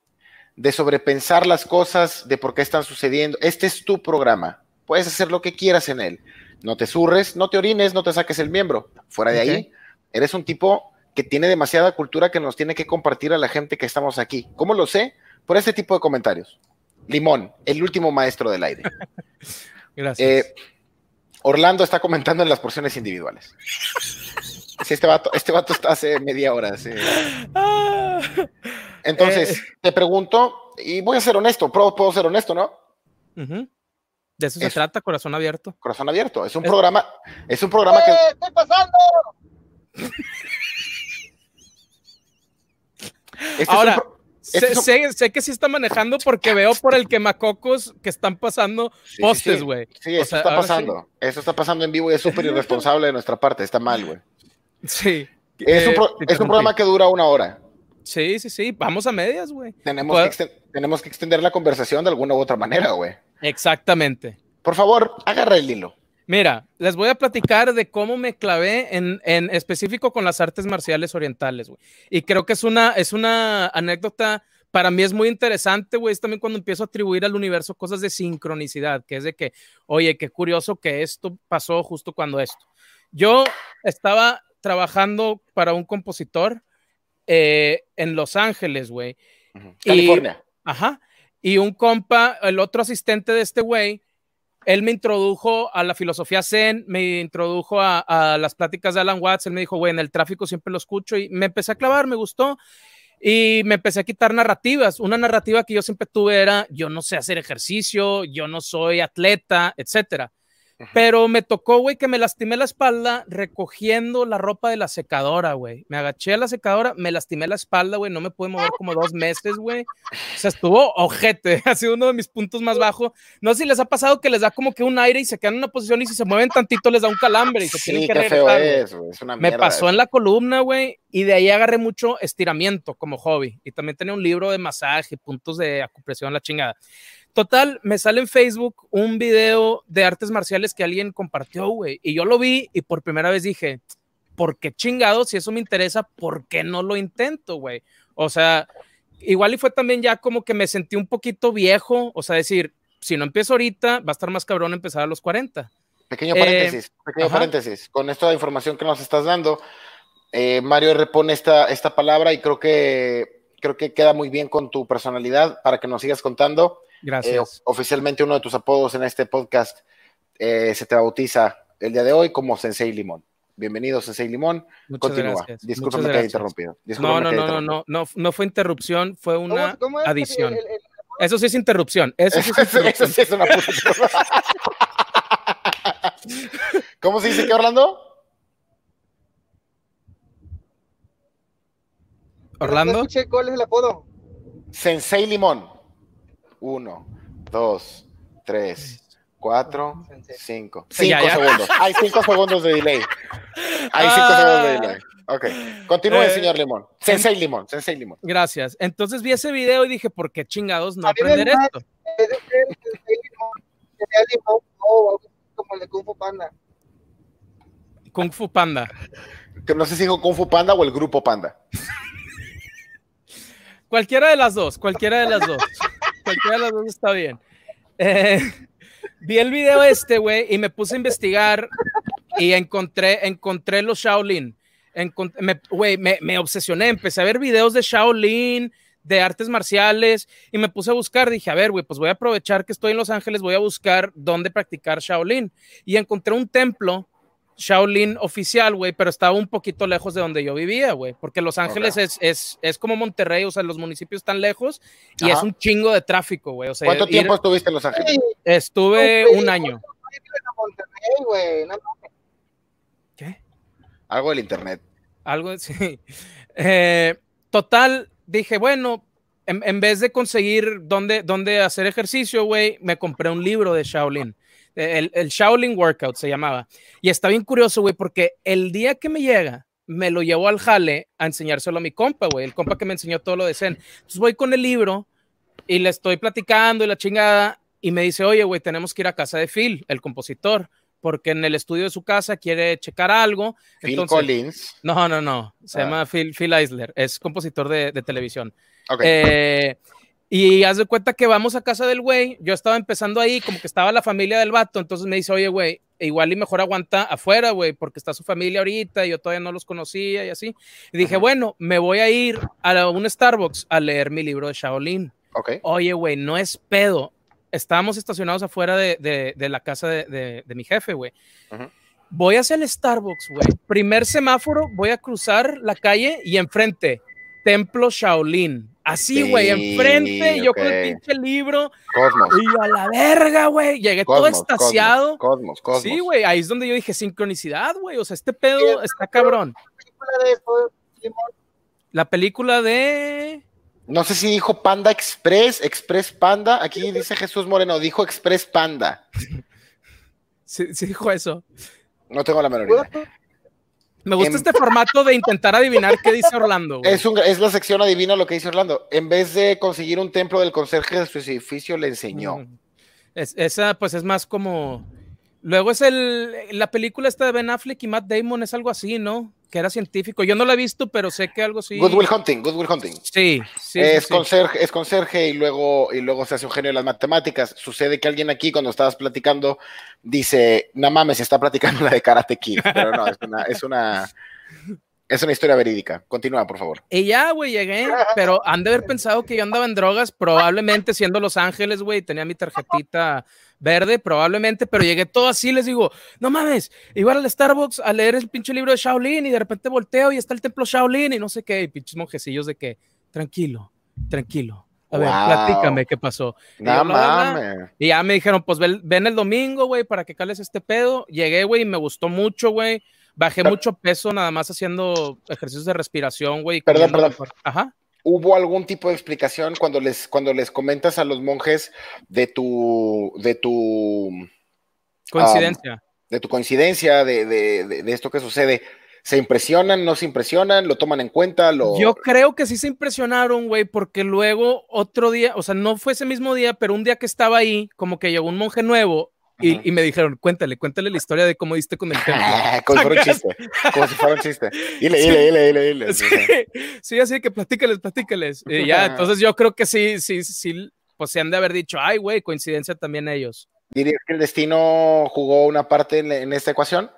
de sobrepensar las cosas, de por qué están sucediendo. Este es tu programa puedes hacer lo que quieras en él. No te surres, no te orines, no te saques el miembro. Fuera de ahí, eres un tipo que tiene demasiada cultura que nos tiene que compartir a la gente que estamos aquí. ¿Cómo lo sé? Por este tipo de comentarios. Limón, el último maestro del aire. Gracias. Eh, Orlando está comentando en las porciones individuales. este vato, este vato está hace media hora. Ah. Entonces, eh. te pregunto, y voy a ser honesto, puedo, ser honesto, ¿no? De eso se trata, corazón abierto. Corazón abierto. Es un programa, es un programa que. ¿Qué está pasando? Este Ahora, este sé, que sí está manejando porque veo por el quemacocos que están pasando postes, güey. Sí, eso está pasando. Eso está pasando en vivo y es súper irresponsable de nuestra parte. Está mal, güey. Sí. Es, un, eh, es un programa que dura una hora. Sí, sí, sí. Vamos a medias, güey. Tenemos, que tenemos que extender la conversación de alguna u otra manera, güey. Exactamente. Por favor, agarra el hilo. Mira, les voy a platicar de cómo me clavé en, en específico con las artes marciales orientales, güey. Y creo que es una, es una anécdota, para mí es muy interesante, güey. Es también cuando empiezo a atribuir al universo cosas de sincronicidad, que es de que, oye, qué curioso que esto pasó justo cuando esto. Yo estaba trabajando para un compositor eh, en Los Ángeles, güey. California. ajá. Y un compa, el otro asistente de este güey, él me introdujo a la filosofía Zen, me introdujo a, a, las pláticas de Alan Watts, él me dijo, güey, en el tráfico siempre lo escucho y me empecé a clavar, me gustó y me empecé a quitar narrativas. Una narrativa que yo siempre tuve era, yo no sé hacer ejercicio, yo no soy atleta, etcétera. Pero me tocó, güey, que me lastimé la espalda recogiendo la ropa de la secadora, güey. Me agaché a la secadora, me lastimé la espalda, güey. No me pude mover como dos meses, güey. O sea, estuvo ojete. Ha sido uno de mis puntos más bajos. No sé si les ha pasado que les da como que un aire y se quedan en una posición y si se mueven tantito les da un calambre y se sí, tienen que qué feo es, una Me pasó en la columna, güey, y de ahí agarré mucho estiramiento como hobby. Y también tenía un libro de masaje, puntos de acupresión, la chingada. Total, me sale en Facebook un video de artes marciales que alguien compartió, güey. Y yo lo vi y por primera vez dije, ¿por qué chingado? Si eso me interesa, ¿por qué no lo intento, güey? O sea, igual y fue también ya como que me sentí un poquito viejo. O sea, decir, si no empiezo ahorita, va a estar más cabrón empezar a los 40. Pequeño Eh, paréntesis, pequeño ajá. paréntesis. Con esta información que nos estás dando, eh, Mario repone esta, esta palabra y creo que, creo que queda muy bien con tu personalidad para que nos sigas contando. Eh, Gracias. oficialmente uno de tus apodos en este podcast eh, se te bautiza el día de hoy como Sensei Limón. Bienvenido, Sensei Limón. Muchas Continúa. Muchas que haya interrumpido. No, Discúlpame no, no, no, no, no, no fue interrupción, fue una ¿Cómo- cómo es? adición. El- el- el- Eso sí es interrupción. Eso sí es Eso, eso interrupción. sí es una puta. ¿Cómo se dice que Orlando? No Orlando, escuché cuál es el apodo. Sensei Limón. Uno, dos, tres, cuatro, Sensei. cinco. Sí, ya, Cinco ya. segundos. Hay cinco segundos de delay. Hay cinco Ah. segundos de delay. Ok. Continúe, Eh, señor Limón. Sensei Limón, Sensei Limón. gracias. Entonces vi ese video y dije, ¿por qué chingados no aprender esto? Como el de Kung Fu Panda. Kung Fu Panda. Que no sé si dijo Kung Fu Panda o el grupo Panda. Cualquiera de las dos, cualquiera de las dos. cualquiera de las dos está bien. Eh, vi el video este, güey, y me puse a investigar y encontré, encontré los Shaolin. Encont- me, me, me obsesioné, empecé a ver videos de Shaolin, de artes marciales, y me puse a buscar, dije, a ver, güey, pues voy a aprovechar que estoy en Los Ángeles, voy a buscar dónde practicar Shaolin. Y encontré un templo Shaolin oficial, güey, pero estaba un poquito lejos de donde yo vivía, güey, porque Los Ángeles es, es, es como Monterrey, o sea, los municipios están lejos y Ajá. es un chingo de tráfico, güey. O sea, ¿Cuánto ir- tiempo estuviste en Los Ángeles? Sí, estuve un año. Monterrey. No. ¿Qué? Algo del internet. Algo así. Eh, total, dije, bueno, en, en vez de conseguir dónde, dónde hacer ejercicio, güey, me compré un libro de Shaolin. El, el Shaolin Workout se llamaba. Y está bien curioso, güey, porque el día que me llega, me lo llevó al jale a enseñárselo a mi compa, güey, el compa que me enseñó todo lo de Zen. Entonces voy con el libro y le estoy platicando y la chingada, y me dice, oye, güey, tenemos que ir a casa de Phil, el compositor, porque en el estudio de su casa quiere checar algo. Phil Entonces- Collins. no, no, no. Se Ah. llama Phil, Phil Eisler. Es compositor de, de televisión. Ok. Eh, y haz de cuenta que vamos a casa del güey. Yo estaba empezando ahí, como que estaba la familia del vato. Entonces me dice, oye, güey, igual y mejor aguanta afuera, güey, porque está su familia ahorita y yo todavía no los conocía y así. Y dije, Ajá. bueno, me voy a ir a un Starbucks a leer mi libro de Shaolin. ok. Oye, güey, no es pedo. Estábamos estacionados afuera de, de- de la casa de, de- mi jefe, güey. Ujú. Voy hacia el Starbucks, güey. Primer semáforo, voy a cruzar la calle y enfrente, Templo Shaolin. Así, güey, Sí, enfrente, yo con el pinche libro. Cosmos. Y yo a la verga, güey. Llegué todo extasiado. Cosmos, Cosmos. Sí, güey, ahí es donde yo dije sincronicidad, güey. O sea, este pedo está cabrón. La película de. No sé si dijo Panda Express, Express Panda. Aquí dice Jesús Moreno, dijo Express Panda. Sí, sí dijo eso. No tengo la menor idea. Me gusta En- este formato de intentar adivinar qué dice Orlando. güey. Es, un- es la sección adivina lo que dice Orlando. En vez de conseguir un templo del conserje de su edificio, le enseñó. Mm. Es- esa, pues, es más como. Luego es el. La película esta de Ben Affleck y Matt Damon es algo así, ¿no? Que era científico. Yo no lo he visto, pero sé que algo sí. Good Will Hunting, Good Will Hunting. Sí, sí. es, sí, conserje, es conserje y luego, y luego se hace un genio de las matemáticas. Sucede que alguien aquí, cuando estabas platicando, dice, no mames, está platicando la de Karate Kid. Pero no, es una, es una, es una historia verídica. Continúa, por favor. Y ya, güey, llegué, pero han de haber pensado que yo andaba en drogas, probablemente siendo Los Ángeles, güey, tenía mi tarjetita verde, probablemente, pero llegué todo así, les digo, no mames, iba al Starbucks a leer el pinche libro de Shaolin y de repente volteo y está el templo Shaolin y no sé qué, y pinches monjecillos de que, tranquilo, tranquilo. A ver, Wow. platícame qué pasó. Y No bla. mames. Y ya me dijeron, pues ven, ven el domingo, güey, para que cales este pedo. Llegué, güey, y me gustó mucho, güey. Bajé Pero- mucho peso nada más haciendo ejercicios de respiración, güey. y Perdón, perdón. mejor. Ajá. ¿Hubo algún tipo de explicación cuando les, cuando les comentas a los monjes de tu, de tu, Coincidencia. de tu coincidencia, de, de- de- de esto que sucede? ¿Se impresionan, no se impresionan, lo toman en cuenta? Lo... Yo creo que sí se impresionaron, güey, porque luego otro día, o sea, no fue ese mismo día, pero un día que estaba ahí, como que llegó un monje nuevo y, y me dijeron, cuéntale, cuéntale la historia de cómo diste con el templo. como si fuera un chiste. Como si fuera un chiste. Dile, dile, dile, dile, dile. Sí, sí, así que platícales, platícales. Y ya, entonces yo creo que sí, sí, sí, pues se han de haber dicho, ay, güey, coincidencia también ellos. ¿Dirías que el destino jugó una parte en, en esta ecuación?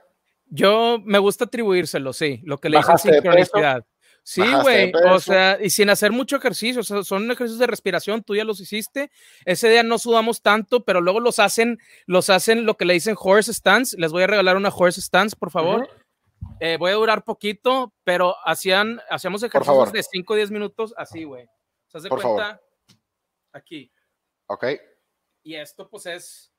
Yo me gusta atribuírselo, sí, lo que le dicen ¿Bajaste de peso? sincronicidad. Sí, ¿Bajaste de güey, o sea, y sin hacer mucho ejercicio, o sea, son ejercicios de respiración, tú ya los hiciste. Ese día no sudamos tanto, pero luego los hacen, los hacen lo que le dicen horse stance. Les voy a regalar una horse stance, por favor. Eh, voy a durar poquito, pero hacían, hacíamos favor. ejercicios de 5 o 10 minutos así, güey. ¿Se Por cuenta? Aquí. Ok. Y esto, pues es.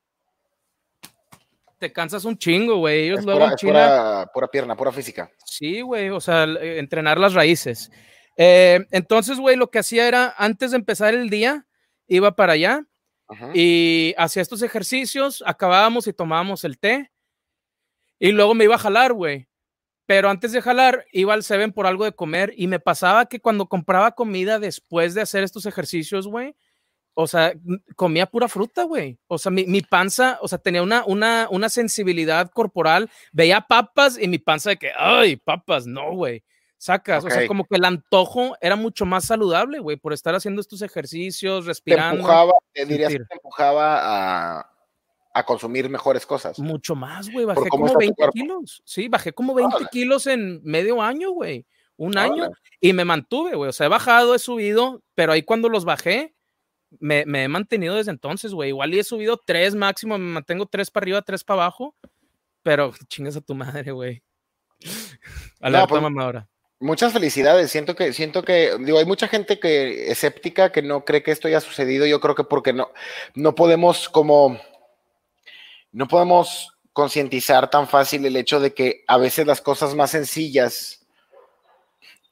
Te cansas un chingo, güey. Ellos Es, luego pura, en China. pura- pura pierna, pura física. Sí, güey, o sea, eh, entrenar las raíces. Eh, entonces, güey, lo que hacía era, antes de empezar el día, iba para allá y hacía estos ejercicios, acabábamos y tomábamos el té y luego me iba a jalar, güey. Pero antes de jalar, iba al Seven por algo de comer y me pasaba que cuando compraba comida después de hacer estos ejercicios, güey, o sea, comía pura fruta, güey. O sea, mi, mi panza, o sea, tenía una, una, una sensibilidad corporal. Veía papas y mi panza de que, ay, papas, no, güey. Sacas, o sea, como que el antojo era mucho más saludable, güey, por estar haciendo estos ejercicios, Te respirando. empujaba, te dirías que te empujaba a, a consumir mejores cosas. Mucho más, güey. Bajé como está tu 20 cuerpo. kilos. Sí, bajé como 20 Órale. kilos en medio año, güey. Un año. Y me mantuve, güey. O sea, he bajado, he subido, pero ahí cuando los bajé, me, me he mantenido desde entonces, güey. Igual y he subido tres máximo, me mantengo tres para arriba, tres para abajo. Pero chingas a tu madre, güey. Alerta pues, mamadora. Muchas felicidades. Siento que, siento que, digo, hay mucha gente que escéptica que no cree que esto haya sucedido. Yo creo que porque no, no podemos como, no podemos concientizar tan fácil el hecho de que a veces las cosas más sencillas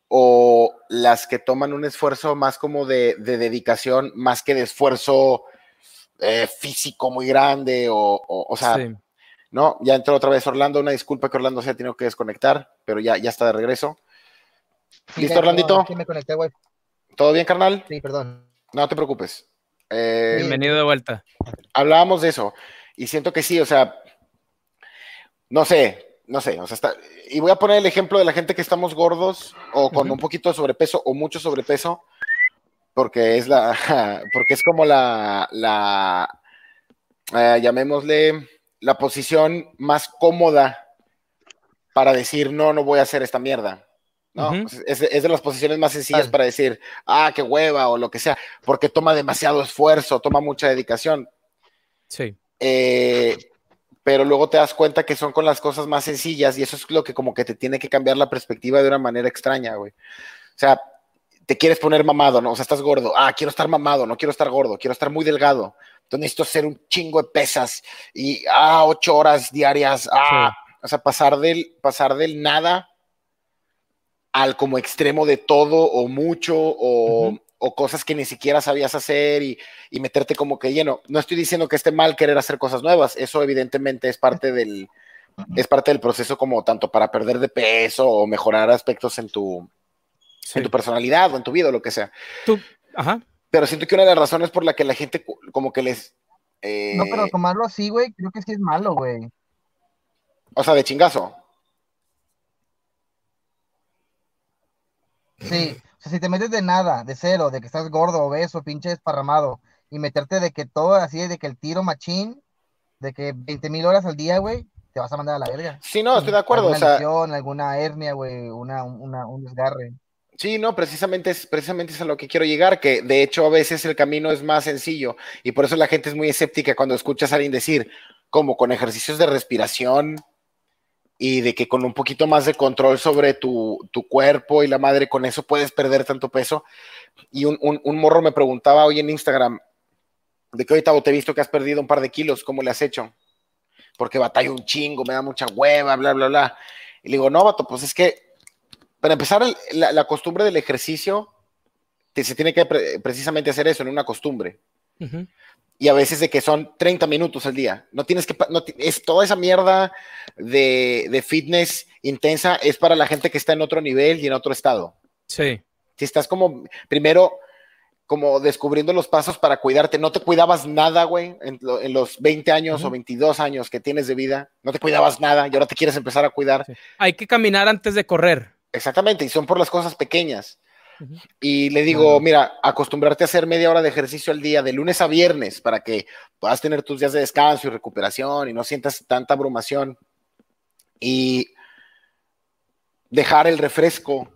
o las que toman un esfuerzo más como de, de dedicación, más que de esfuerzo eh, físico muy grande o, o, o sea, Sí. no, ya entró otra vez Orlando, una disculpa que Orlando se ha tenido que desconectar, pero ya, ya está de regreso. Sí, ¿Listo, Orlandito? no, Sí, me conecté, güey. ¿Todo bien, carnal? Sí, perdón. No te preocupes. Eh, Bienvenido de vuelta. hablábamos de eso y siento que sí, o sea, no sé, no sé, o sea, está, y voy a poner el ejemplo de la gente que estamos gordos o con un poquito de sobrepeso o mucho sobrepeso, porque es la, porque es como la, la, eh, llamémosle, la posición más cómoda para decir, no, no voy a hacer esta mierda. ¿no? Es, es de las posiciones más sencillas Vale. para decir, ah, qué hueva o lo que sea, porque toma demasiado esfuerzo, toma mucha dedicación. Sí. Eh, pero luego te das cuenta que son con las cosas más sencillas y eso es lo que como que te tiene que cambiar la perspectiva de una manera extraña, güey. O sea, te quieres poner mamado, ¿no? O sea, estás gordo. Ah, quiero estar mamado, no quiero estar gordo, quiero estar muy delgado. Entonces necesito hacer un chingo de pesas y, ah, ocho horas diarias. Ah, o sea, pasar del, pasar del nada al como extremo de todo o mucho o. o cosas que ni siquiera sabías hacer y, y meterte como que lleno. No estoy diciendo que esté mal querer hacer cosas nuevas, eso evidentemente es parte del, es parte del proceso como tanto para perder de peso o mejorar aspectos en tu, sí. en tu personalidad o en tu vida o lo que sea. Tú- Ajá. Pero siento que una de las razones por la que la gente como que les... eh, No, pero tomarlo así, güey, creo que sí es malo, güey. O sea, de chingazo. Sí, o sea, si te metes de nada, de cero, de que estás gordo, obeso, pinche desparramado, y meterte de que todo así, de que el tiro machín, de que 20 mil horas al día, güey, te vas a mandar a la verga. Sí, no, estoy de acuerdo. Alguna O sea, lesión, alguna hernia, güey, una, una, un desgarre. Sí, no, precisamente es, precisamente es a lo que quiero llegar, que de hecho a veces el camino es más sencillo y por eso la gente es muy escéptica cuando escuchas a alguien decir, como con ejercicios de respiración y de que con un poquito más de control sobre tu, tu cuerpo y la madre, con eso puedes perder tanto peso. Y un, un, morro me preguntaba hoy en Instagram, de que ahorita te he visto que has perdido un par de kilos, ¿cómo le has hecho? Porque batalla un chingo, me da mucha hueva, bla, bla, bla. Y le digo, no, vato, pues es que para empezar, la, la costumbre del ejercicio te- se tiene que pre- precisamente hacer eso, en una costumbre. Ujú. Y a veces de que son 30 minutos al día. No tienes que, no es toda esa mierda de, de fitness intensa es para la gente que está en otro nivel y en otro estado. Sí. Si estás como, primero, como descubriendo los pasos para cuidarte, no te cuidabas nada, güey, en, lo- en los 20 años o 22 años que tienes de vida, no te cuidabas nada y ahora te quieres empezar a cuidar. Sí. Hay que caminar antes de correr. Exactamente, y son por las cosas pequeñas. Y le digo, mira, acostumbrarte a hacer media hora de ejercicio al día, de lunes a viernes, para que puedas tener tus días de descanso y recuperación y no sientas tanta abrumación. Y dejar el refresco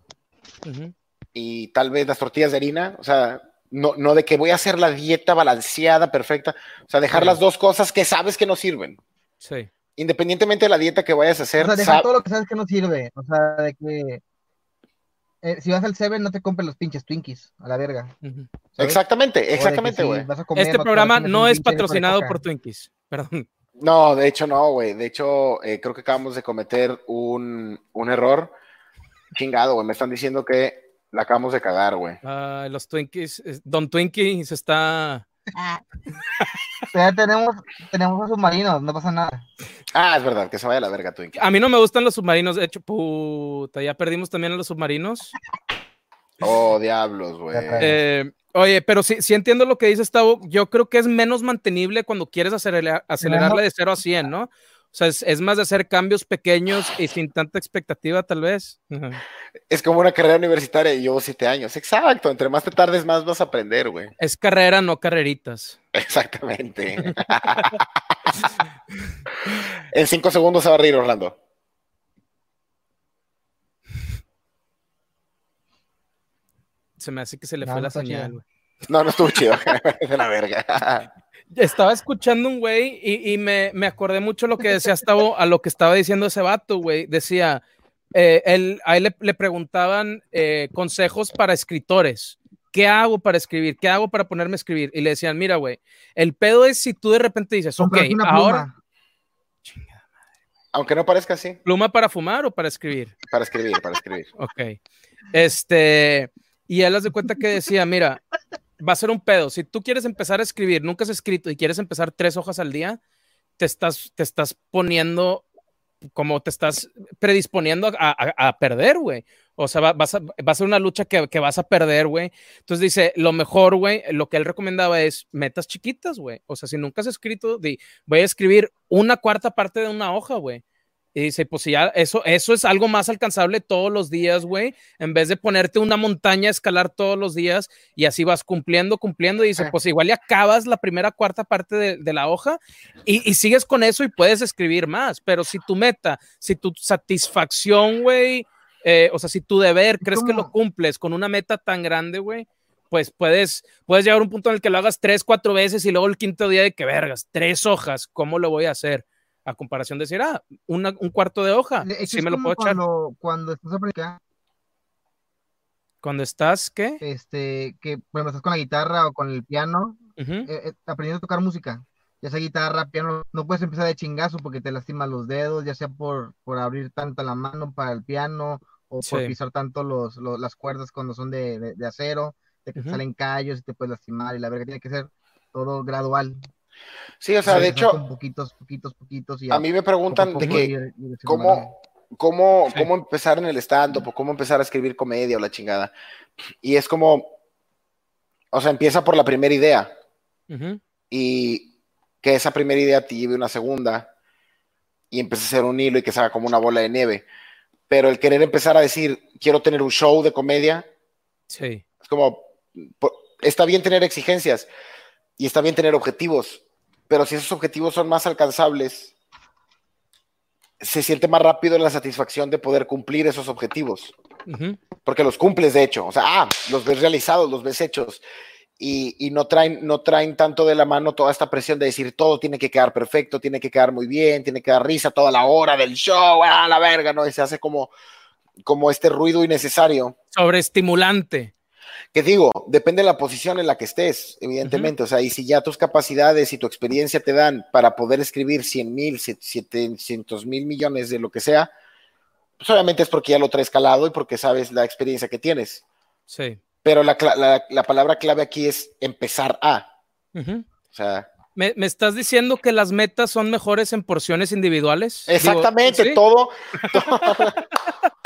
y tal vez las tortillas de harina, o sea, no, no de que voy a hacer la dieta balanceada, perfecta, o sea, dejar las dos cosas que sabes que no sirven. Sí. Independientemente de la dieta que vayas a hacer, O sea, dejar todo lo que sabes que no sirve. O sea, de que eh, si vas al Seven, no te compres los pinches Twinkies, a la verga. Exactamente, exactamente, güey. Este te programa no es patrocinado por Twinkies. Perdón. No, de hecho no, güey. De hecho, eh, creo que acabamos de cometer un, un error. Chingado, güey. Me están diciendo que la acabamos de cagar, güey. Ah, los Twinkies. Don Twinkie se está. Ya tenemos, tenemos los submarinos, no pasa nada. Ah, es verdad, que se vaya a la verga, Twinkie. A mí no me gustan los submarinos. De hecho, puta, ya perdimos también a los submarinos. Oh, diablos, güey. Eh, oye, pero sí, sí entiendo lo que dice Tavo. Yo creo que es menos mantenible cuando quieres acelerar, acelerarle de 0 a 100, ¿no? O sea, es, es más de hacer cambios pequeños y sin tanta expectativa, tal vez. Es como una carrera universitaria y llevo siete años. Exacto, entre más te tardes, más vas a aprender, güey. Es carrera, no carreritas. Exactamente. en cinco segundos se va a reír Orlando. Se me hace que se le No, fue no la señal, güey. No, no estuvo chido. de la verga. Estaba escuchando un güey y, y me, me acordé mucho lo que decía Tavo a lo que estaba diciendo ese vato, güey. Decía, eh, él, a él le, le preguntaban eh, consejos para escritores. ¿Qué hago para escribir? ¿Qué hago para ponerme a escribir? Y le decían, mira, güey, el pedo es si tú de repente dices, ok, ahora. Aunque no parezca así, ¿pluma para fumar o para escribir? para escribir, para escribir. Ok. Este, y él hace de cuenta que decía, mira, va a ser un pedo. Si tú quieres empezar a escribir, nunca has escrito y quieres empezar tres hojas al día, te estás, te estás poniendo como te estás predisponiendo a, perder, güey. O sea, va, vas a, va a ser una lucha que, que vas a perder, güey. Entonces dice, lo mejor, güey, lo que él recomendaba es metas chiquitas, güey. O sea, si nunca has escrito, di, voy a escribir una cuarta parte de una hoja, güey. Y dice, pues ya, eso, eso es algo más alcanzable todos los días, güey, en vez de ponerte una montaña a escalar todos los días y así vas cumpliendo, cumpliendo. Y dice, pues igual ya acabas la primera cuarta parte de, de la hoja y, y sigues con eso y puedes escribir más. Pero si tu meta, si tu satisfacción, güey, eh, o sea, si tu deber crees que lo cumples con una meta tan grande, güey, pues puedes, puedes llegar a un punto en el que lo hagas tres, cuatro veces y luego el quinto día de que vergas, tres hojas, ¿cómo lo voy a hacer? A comparación de decir, ah, una- un cuarto de hoja, sí es me lo puedo echar. cuando, cuando estás aplicando, Cuando estás, ¿qué? este, que por ejemplo estás con la guitarra o con el piano, eh, eh, aprendiendo a tocar música, ya sea guitarra, piano, no puedes empezar de chingazo porque te lastimas los dedos, ya sea por, por abrir tanto la mano para el piano o por pisar tanto los, los- las cuerdas cuando son de, de- de acero, de que te Ujú. salen callos y te puedes lastimar y la verdad tiene que ser todo gradual. Sí, o sea, de hecho, poquitos, poquitos, poquitos y a mí me preguntan poco de que cómo, cómo, Sí. cómo empezar en el stand-up o cómo empezar a escribir comedia o la chingada. Y es como, o sea, empieza por la primera idea Ujú. y que esa primera idea te lleve una segunda y empieza a hacer un hilo y que se haga como una bola de nieve. pero el querer empezar a decir, quiero tener un show de comedia, Sí. es como, está bien tener exigencias y está bien tener objetivos, pero si esos objetivos son más alcanzables, se siente más rápido la satisfacción de poder cumplir esos objetivos, porque los cumples de hecho, o sea, ah, los ves realizados, los ves hechos. Y, y no, traen, no traen tanto de la mano toda esta presión de decir todo tiene que quedar perfecto, tiene que quedar muy bien, tiene que dar risa toda la hora del show, a la verga, ¿no? Y se hace como, como este ruido innecesario. Sobreestimulante. Que digo, depende de la posición en la que estés, evidentemente. O sea, y si ya tus capacidades y tu experiencia te dan para poder escribir 100 mil, 700 mil millones de lo que sea, pues obviamente es porque ya lo traes calado y porque sabes la experiencia que tienes. Sí. Pero la, la- la palabra clave aquí es empezar a. O sea, ¿Me, me estás diciendo que las metas son mejores en porciones individuales? Digo, exactamente ¿sí? todo.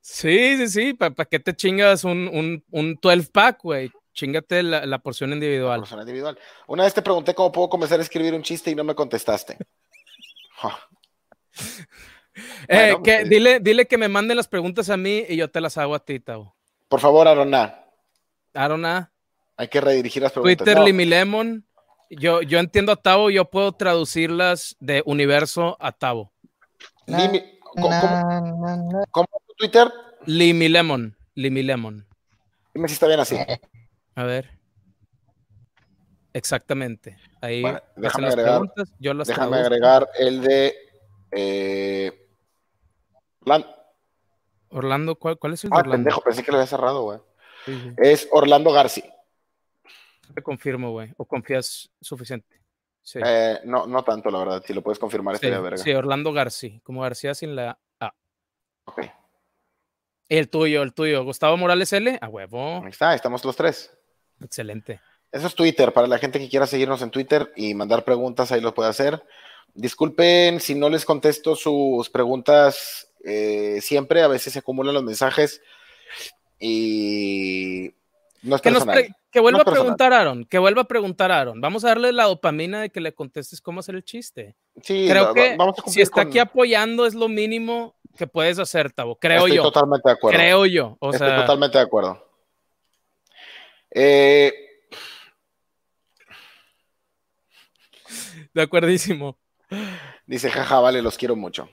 Sí, sí, sí. ¿Para qué te chingas un, un, un 12 pack, güey? Chingate la, la porción individual. Persona individual. Una vez te pregunté cómo puedo comenzar a escribir un chiste y no me contestaste. Eh, Bueno, que, pues- dile, dile que me manden las preguntas a mí y yo te las hago a ti, Tavo. Por favor, Arona, Arona, hay que redirigir las preguntas. Twitter, No. Limilemon. Yo, yo entiendo a Tavo, yo puedo traducirlas de universo a Tavo. Limi- ¿Cómo, Na, cómo- na, na. cómo es tu Twitter? Limilemon, Limilemon. Dime si está bien así. A ver. Exactamente. Ahí Bueno, déjame las agregar- preguntas, yo las Déjame agregar el de. eh, Orlan- Orlando, ¿cuál, cuál es el de Ah, Orlando? pendejo, pensé que lo había cerrado, güey. Sí, sí. Es Orlando Garci. Te confirmo, güey. ¿O confías suficiente? Sí. Eh, no, no tanto, la verdad. Si lo puedes confirmar, sí, estaría verga. sí, Orlando García, como García sin la A. Ok. El tuyo, el tuyo. Gustavo Morales L. A huevo. Ahí está, estamos los tres. Excelente. Eso es Twitter. Para la gente que quiera seguirnos en Twitter y mandar preguntas, ahí lo puede hacer. Disculpen si no les contesto sus preguntas eh, siempre. A veces se acumulan los mensajes y no es Que, nos que vuelva No a preguntar Aaron. Que vuelva a preguntar Aaron. Vamos a darle la dopamina de que le contestes cómo hacer el chiste. Sí, Creo que va- vamos a si está con- aquí apoyando es lo mínimo que puedes hacer, Tavo. Creo Estoy yo. totalmente de acuerdo. Creo yo. O Estoy sea, totalmente de acuerdo. Eh, de acuerdísimo. Dice, jaja, vale, los quiero mucho.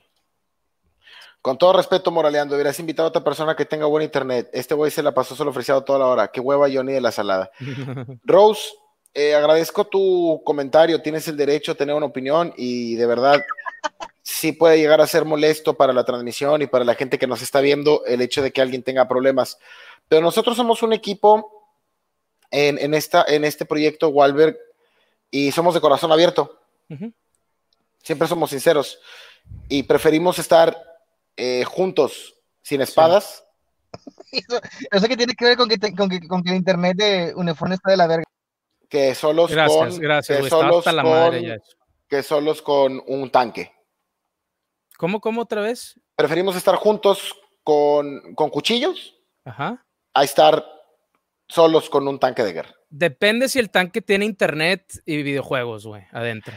Con todo respeto, Moraleando, hubieras invitado a otra persona que tenga buen internet. Este güey se la pasó solo ofrecido toda la hora. Qué hueva Johnny de la salada. Rose, eh, agradezco tu comentario. Tienes el derecho a tener una opinión y de verdad sí puede llegar a ser molesto para la transmisión y para la gente que nos está viendo el hecho de que alguien tenga problemas. Pero nosotros somos un equipo en, en esta, en este proyecto, Walberg, y somos de corazón abierto. Ujú. Siempre somos sinceros y preferimos estar eh, juntos, sin espadas, Eso, eso que tiene que ver con que, te- con que, con que el internet de Uniforme está de la verga. que solos Gracias, con, gracias. que solos hasta la con- madre ya. que solos con un tanque. ¿Cómo, cómo otra vez? Preferimos estar juntos con, con cuchillos Ajá. a estar solos con un tanque de guerra. Depende si el tanque tiene internet y videojuegos, güey, adentro.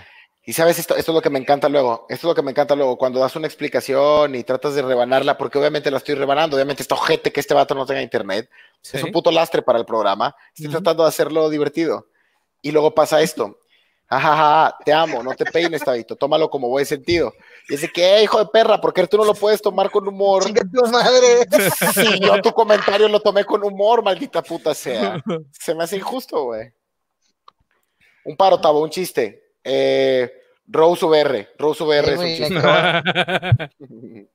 Y sabes, esto, esto es lo que me encanta luego, esto es lo que me encanta luego, cuando das una explicación y tratas de rebanarla, porque obviamente la estoy rebanando, obviamente está ojete que este vato no tenga internet, Sí. es un puto lastre para el programa, estoy tratando de hacerlo divertido. Y luego pasa esto, ajaja, te amo, no te peines, Tabito, tómalo como buen sentido. Y dice, ¿qué, hijo de perra? ¿Por qué tú no lo puedes tomar con humor? Chinga tu madre. Si yo tu comentario lo tomé con humor, maldita puta sea. Se me hace injusto, güey. Un paro, Tabo, un chiste. Eh, Rose VR, Rose VR es un güey, chiste.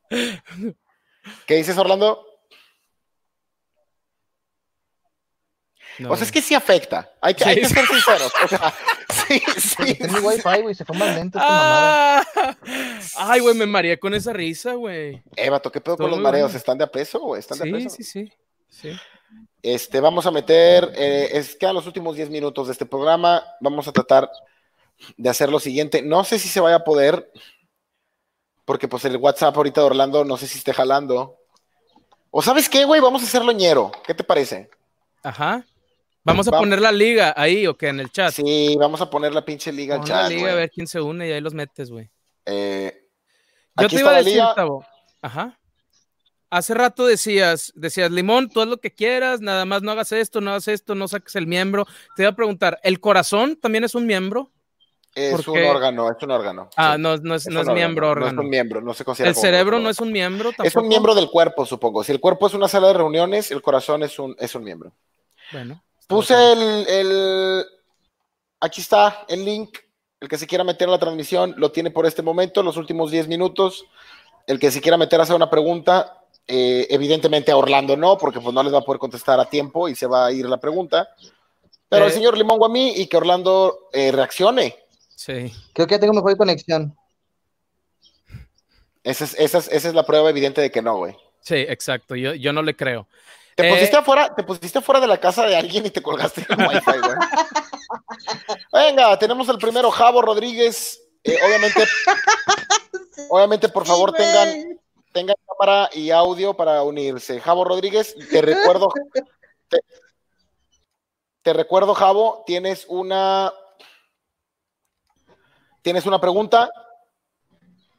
¿Qué dices, Orlando? No, O sea, es que sí afecta. Hay que, hay Sí, que sí. ser sinceros. O sea, sí, sí. Mi wifi, güey, se fue más lento esta mamada. Ah, Ay, güey, me mareé con esa risa, güey. Eva, ¿qué pedo con los mareos? ¿Están de a peso o están de Sí, peso? sí, sí, sí. Este, vamos a meter, eh, es, quedan los últimos 10 minutos de este programa. Vamos a tratar de hacer lo siguiente. No sé si se vaya a poder, porque pues el WhatsApp ahorita de Orlando no sé si esté jalando. O sabes qué, güey, vamos a hacerlo ñero. ¿Qué te parece? Ajá. Vamos a poner la liga ahí, ¿o qué? En el chat. Sí, vamos a poner la pinche liga al Pon la chat. liga a ver quién se une y ahí los metes, güey. Eh, Yo te iba a decir. Tavo, Ajá. Hace rato decías, decías, Limón, tú haz lo que quieras, nada más no hagas esto, no hagas esto, no saques el miembro. Te iba a preguntar, ¿el corazón también es un miembro? Es un órgano, es un órgano. Ah, sí. no, no es, Es no es un miembro órgano. No es un miembro, no se considera el como cerebro no es un miembro tampoco. Es un miembro del cuerpo, supongo. Si el cuerpo es una sala de reuniones, el corazón es un, es un miembro. Bueno. Puse el, el- Aquí está el link. El que se quiera meter a la transmisión lo tiene por este momento, los últimos 10 minutos. El que se quiera meter a hacer una pregunta, eh, evidentemente a Orlando no, porque pues no les va a poder contestar a tiempo y se va a ir la pregunta. Pero el Eh. señor Limón a mí y que Orlando eh, reaccione. Sí. Creo que ya tengo mejor conexión. Esa es, esa, es, esa es la prueba evidente de que no, güey. Sí, exacto. Yo, yo no le creo. Te Eh, pusiste afuera, te pusiste afuera de la casa de alguien y te colgaste el wifi, güey. Venga, tenemos el primero, Javo Rodríguez. Eh, obviamente, obviamente, por favor, tengan, tengan cámara y audio para unirse. Javo Rodríguez, te recuerdo, te, te recuerdo, Javo, tienes una, tienes una pregunta.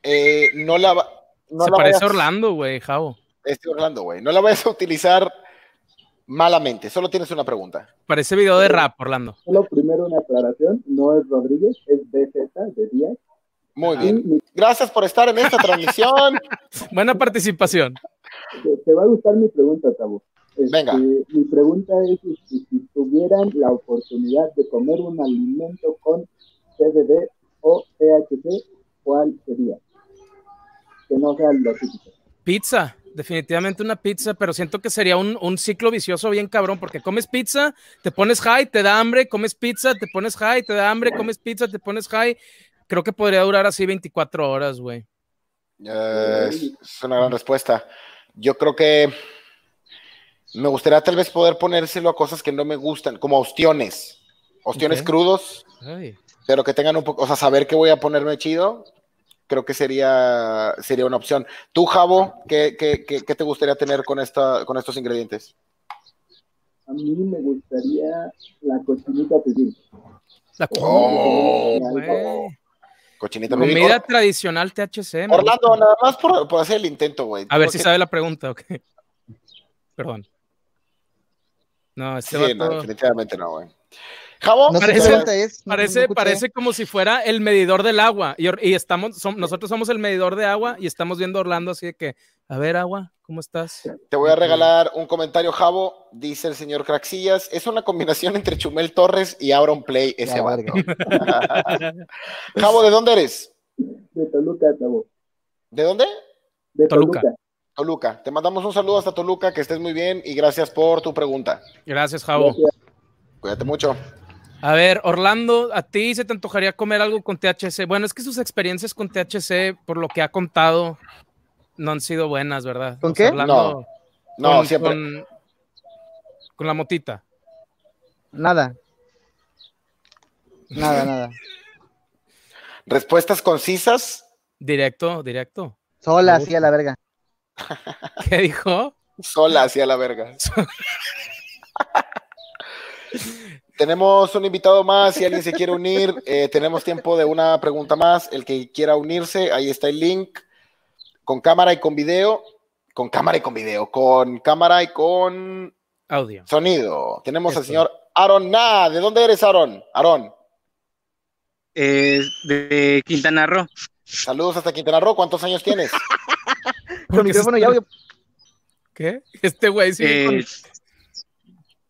Eh, no la, va- no Se la parece vayas- Orlando, güey, Javo. Este Orlando, güey. No la vayas a utilizar malamente. Solo tienes una pregunta. Parece video de rap, Orlando. Solo primero una aclaración, no es Rodríguez, es BZ de Díaz. Muy bien. Gracias por estar en esta transmisión. Buena participación. te, va a gustar mi pregunta, Tabo. Este, Venga. Mi pregunta es este, si tuvieran la oportunidad de comer un alimento con CBD o THC, ¿cuál sería? Que no sea lo típico. Pizza, definitivamente una pizza, pero siento que sería un, un ciclo vicioso bien cabrón, porque comes pizza, te pones high, te da hambre, comes pizza, te pones high, te da hambre, comes pizza, te pones high. Creo que podría durar así 24 horas, güey. Eh, es una gran respuesta. Yo creo que me gustaría tal vez poder ponérselo a cosas que no me gustan, como ostiones. Ostiones crudos, Ay, pero que tengan un poco, o sea, saber que voy a ponerme chido, creo que sería, sería una opción. Tú, Javo, ¿qué, qué, qué- qué te gustaría tener con, esta, con estos ingredientes? A mí me gustaría la cochinita pibil. La Oh. Cochinita pibil. Comida Or- tradicional THC. Orlando, gusta. nada más por, por hacer el intento, güey. A ver si sabe la pregunta, ok. Perdón. No, este Sí, no, definitivamente no, güey. Javo, No Parece- es. no- parece, como si fuera el medidor del agua. Y, estamos, nosotros somos el medidor de agua y estamos viendo a Orlando así de que, a ver, agua, ¿cómo estás? te voy a regalar un comentario, Javo. Dice el señor Craxillas. Es una combinación entre Chumel Torres y Aaron Play, ese Ya, verga. Javo, ¿de dónde eres? De Toluca, Tabo. ¿De dónde? De Toluca. Toluca. Toluca. Te mandamos un saludo hasta Toluca, que estés muy bien y gracias por tu pregunta. Gracias, Javo. Gracias. Cuídate mucho. A ver, Orlando, ¿a ti se te antojaría comer algo con THC? Bueno, es que sus experiencias con THC, por lo que ha contado, no han sido buenas, ¿verdad? ¿Con O sea, qué? Orlando, No, con, siempre. Con, con la motita. Nada. Nada, nada. Respuestas concisas. Directo, directo. Sola, así a la verga. ¿Qué dijo? Sola hacia la verga. tenemos un invitado más. Si alguien se quiere unir, eh, tenemos tiempo de una pregunta más. El que quiera unirse, ahí está el link. Con cámara y con video. Con cámara y con video. Con cámara y con Audio. sonido. Tenemos al señor Aaron Na. ¿De dónde eres, Aaron? Aaron. Eh, de Quintana Roo. Saludos hasta Quintana Roo. ¿Cuántos años tienes? Con micrófono y audio. ¿Qué? Este güey sí. Eh,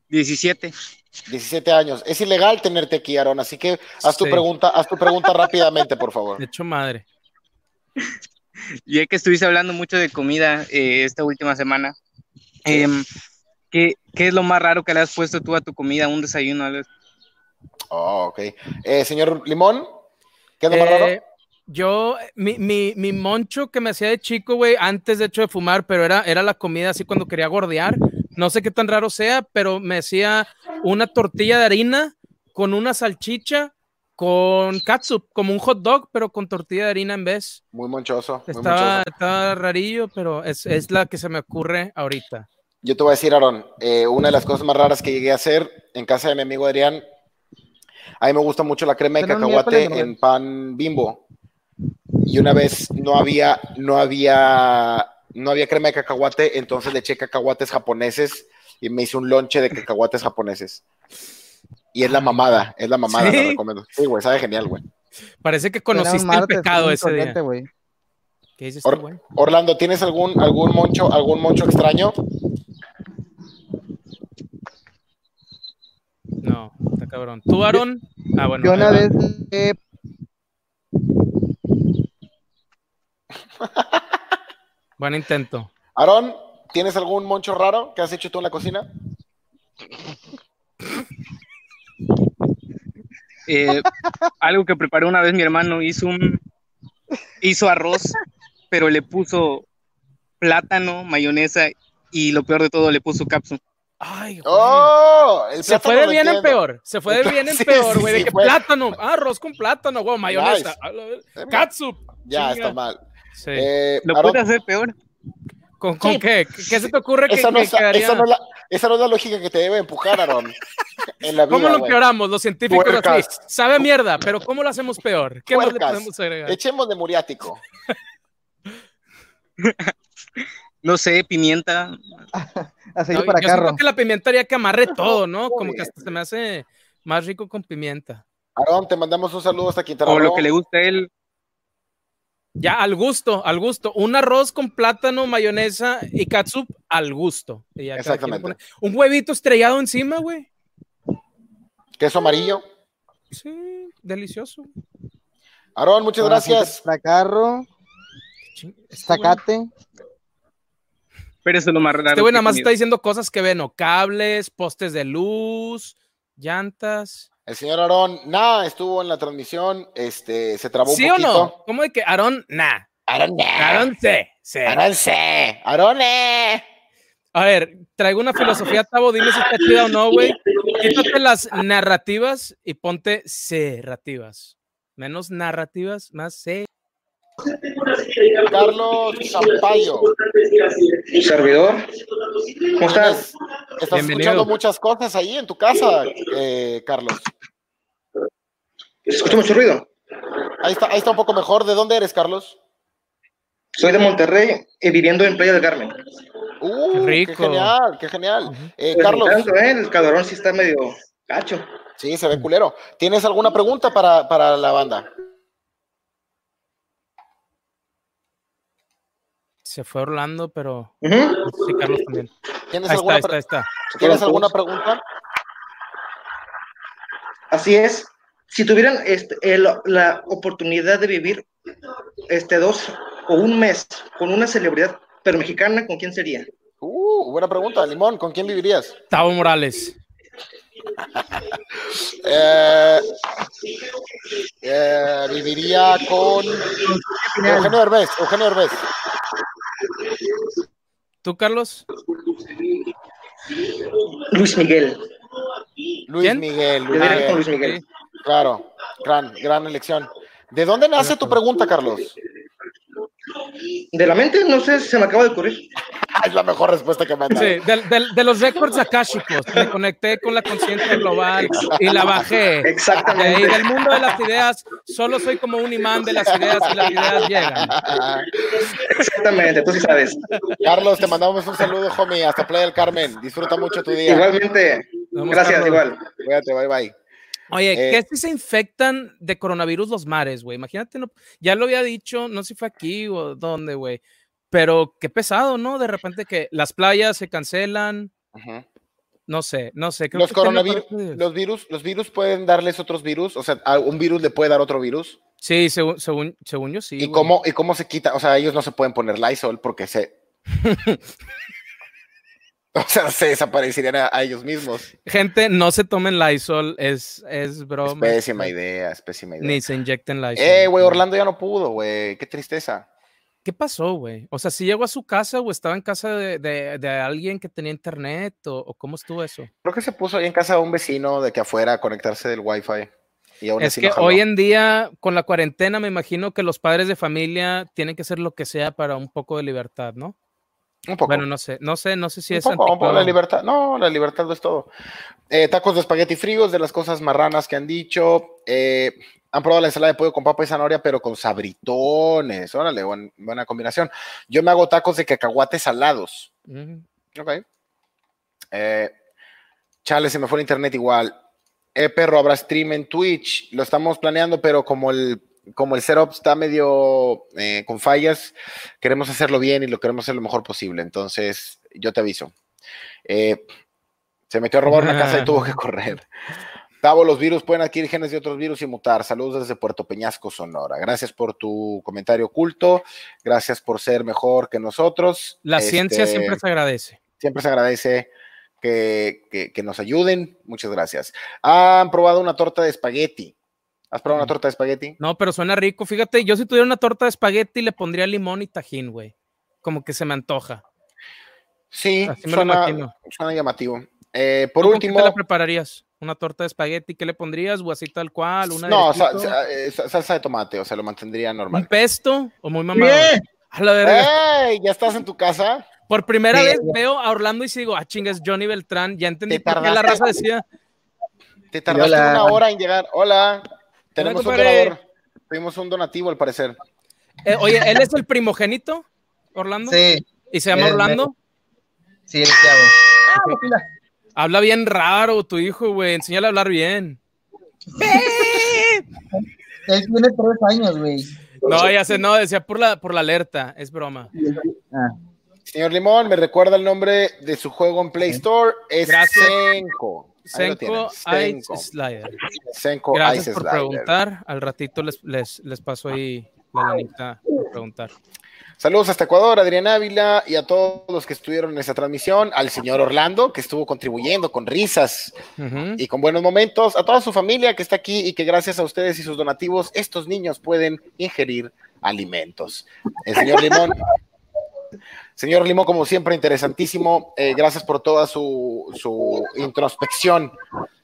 17. 17 años. Es ilegal tenerte aquí, Aaron. Así que haz tu Sí. pregunta, haz tu pregunta rápidamente, por favor. De hecho, madre. Ya que estuviste hablando mucho de comida eh, esta última semana, em, ¿qué, qué es lo más raro que le has puesto tú a tu comida, un desayuno? así? Oh, ok. Eh, señor Limón, ¿qué es lo más Eh, raro? Yo, mi, mi, mi moncho que me hacía de chico, güey, antes de hecho de fumar, pero era, era la comida así cuando quería gordear. No sé qué tan raro sea, pero me hacía una tortilla de harina con una salchicha con catsup, como un hot dog, pero con tortilla de harina en vez. Muy monchoso. muy Estaba, rarillo, pero es, es la que se me ocurre ahorita. Yo te voy a decir, Aaron, eh, una de las cosas más raras que llegué a hacer en casa de mi amigo Adrián, a mí me gusta mucho la crema de Pero cacahuate en pan bimbo. Y una vez no había, no había no había crema de cacahuate, entonces le eché cacahuates japoneses y me hice un lonche de cacahuates japoneses. Y es la mamada, es la mamada, ¿Sí? lo recomiendo. Sí, güey, sabe genial, güey. Parece que conociste el pecado ese día. ¿Qué dices Or- tú, güey? Orlando, ¿tienes algún, algún moncho, algún moncho extraño? No, está cabrón. ¿Tú, Aaron? Ah, bueno. Yo una vez eh, Buen intento. Aarón, ¿tienes algún moncho raro que has hecho tú en la cocina? Eh, algo que preparó una vez mi hermano, hizo un hizo arroz, pero le puso plátano, mayonesa y lo peor de todo le puso capsu. Ay, güey. ¡Oh! El Se fue de bien en peor. Se fue de bien en Sí, peor, güey. sí, de que fue. plátano. Ah, arroz con plátano, güey. Mayonesa. Nice. Eh, Catsup. Ya, Chinga. está mal. Sí. Eh, Lo Aarón, puede hacer peor. ¿Con, con sí. qué? ¿Qué se te ocurre que, esa, no que es, quedaría? esa no es la, esa no es la lógica que te debe empujar, Aarón. En la vida, ¿Cómo lo empeoramos? Los científicos así. Sabe a mierda, pero ¿cómo lo hacemos peor? ¿Qué más le podemos agregar? Echemos de muriático. No sé, pimienta. aceite No, para yo carro. siento que la pimienta haría que amarre todo, ¿no? Muy Como que hasta se me hace más rico con pimienta. Aarón, te mandamos un saludo hasta Quintana O lo Roo. que le gusta a él. Ya, al gusto, al gusto. Un arroz con plátano, mayonesa y catsup al gusto. Y ya Exactamente. Un huevito estrellado encima, güey. Queso amarillo. Sí, delicioso. Aarón, muchas gracias. Para carro, Ching- Este. Pero eso es lo más raro. este güey nada más está diciendo cosas que ven, ¿no? Cables, postes de luz, llantas. El señor Aarón, nada, estuvo en la transmisión, este, se trabó ¿Sí un o poquito. no? ¿Cómo de que Aarón, nah? Aarón, nah. Aarón, sí, sí. Aarón, sí. Aarón, eh. A ver, traigo una filosofía, Tavo, dime si está chida o no, güey. Quítate las narrativas y ponte serrativas. Menos narrativas, más se. Carlos Zampayo. Servidor. ¿Cómo estás? Estás Bienvenido. escuchando muchas cosas ahí en tu casa, eh, Carlos. Escucho mucho ruido. Ahí está, ahí está un poco mejor. ¿De dónde eres, Carlos? Soy de Monterrey y viviendo en Playa del Carmen. Uh, Qué qué, rico. genial, qué genial. Eh, Pues, Carlos, tanto, ¿eh? El calorón sí está medio gacho. sí, se ve culero. ¿Tienes alguna pregunta para, para la banda? Se fue Orlando, pero Ujú. sí, Carlos también. ¿Tienes Ahí está, alguna, ahí está, ahí está. ¿tienes alguna pregunta? Así es. Si tuvieran este, el- la oportunidad de vivir este dos o un mes con una celebridad, pero mexicana, ¿con quién sería? Uh, buena pregunta. Limón, ¿con quién vivirías? Tavo Morales. Eh, eh, viviría con Eugenio Derbez. Eugenio Derbez. ¿Tú, Carlos? Luis Miguel. Luis ¿Quién? Miguel. Luis Miguel. Luis Miguel. Claro, gran, gran elección. ¿De dónde nace tu pregunta, Carlos? De la mente, no sé, se me acaba de ocurrir. Ah, es la mejor respuesta que me han dado. Sí, del- del- de, los récords akáshicos. Me conecté con la conciencia global y la bajé. De Exactamente. del mundo de las ideas, solo soy como un imán de las ideas y las ideas llegan. Exactamente, tú sí sabes. Carlos, te mandamos un saludo, homie, hasta Playa del Carmen. Disfruta mucho tu día. Igualmente. Vamos, Gracias, Carlos. igual. Cuídate, bye bye. Oye, Eh, ¿qué si se infectan de coronavirus los mares, güey? Imagínate, no, ya lo había dicho, no sé si fue aquí o dónde, güey. Pero qué pesado, ¿no? De repente que las playas se cancelan, no sé, no sé. creo Los que coronavirus, los virus, los virus pueden darles otros virus, o sea, a un virus le puede dar otro virus. Sí, según, según, según yo sí. ¿Y güey. cómo, ¿Y cómo se quita? O sea, ellos no se pueden poner Lysol porque se. o sea, se desaparecerían a, a ellos mismos. Gente, no se tomen Lysol, es, es broma. Es pésima idea, es pésima idea. Ni se inyecten Lysol. Eh, güey, Orlando ya no pudo, güey. Qué tristeza. ¿Qué pasó, güey? O sea, si llegó a su casa o estaba en casa de, de- de alguien que tenía internet o, o cómo estuvo eso. Creo que se puso ahí en casa de un vecino de que afuera a conectarse del wifi. Y aún Es así que no hoy en día, con la cuarentena, me imagino que los padres de familia tienen que hacer lo que sea para un poco de libertad, ¿no? Un poco. Bueno, no sé, no sé, no sé si un es poco, un poco, la libertad. No, la libertad lo es todo. Eh, tacos de espagueti fríos, de las cosas marranas que han dicho. Eh, han probado la ensalada de pollo con papa y zanahoria, pero con sabritones. Órale, buen- buena combinación. Yo me hago tacos de cacahuates salados. Ujú. Ok. Eh, chale, se me fue el internet igual. Eh, perro, habrá stream en Twitch. Lo estamos planeando, pero como el, como el setup está medio eh, con fallas, queremos hacerlo bien y lo queremos hacer lo mejor posible. Entonces, yo te aviso. Eh, se metió a robar una casa y tuvo que correr. Tavo, los virus pueden adquirir genes de otros virus y mutar. Saludos desde Puerto Peñasco, Sonora. Gracias por tu comentario oculto. Gracias por ser mejor que nosotros. La ciencia Este, siempre se agradece. siempre se agradece que, que- que nos ayuden. Muchas gracias. Han probado una torta de espagueti. ¿Has probado una torta de espagueti? No, pero suena rico. Fíjate, yo si tuviera una torta de espagueti le pondría limón y tajín, güey. Como que se me antoja. Sí, me suena, suena llamativo. Eh, por ¿Tú con qué último, te la prepararías? ¿Una torta de espagueti? ¿Qué le pondrías? ¿O así tal cual? ¿Una no, derechito? sa- sa- eh, sa- salsa de tomate, o sea, lo mantendría ¿Un normal. pesto? ¿O muy mamado? Bien. A la verga. ¡Ey! ¿Ya estás en tu casa? Por primera Sí. vez veo a Orlando y sigo, ah, chingas, Johnny Beltrán. Ya entendí Te por qué la raza decía. Te tardaste Hola. una hora en llegar. Hola. Tenemos un donador. Tuvimos un donativo, al parecer. Eh, oye, ¿él es el primogénito, Orlando? Sí, ¿Y se llama Orlando? sí, el chavo. Habla bien raro tu hijo, güey. Enséñale a hablar bien. Él tiene tres años, güey. No, ya sé, no, decía por la, por la alerta. Es broma. Ah. Señor Limón, me recuerda el nombre de su juego en Play Store. Es Gracias. Senko. Senko Ice. Slider. Senko Gracias Ice por Slider. preguntar. Al ratito les, les, les paso ahí la lanita por preguntar. Saludos hasta Ecuador, Adrián Ávila y a todos los que estuvieron en esta transmisión, al señor Orlando que estuvo contribuyendo con risas y con buenos momentos, a toda su familia que está aquí y que gracias a ustedes y sus donativos estos niños pueden ingerir alimentos. El señor Limón, señor Limón como siempre interesantísimo, eh, gracias por toda su, su introspección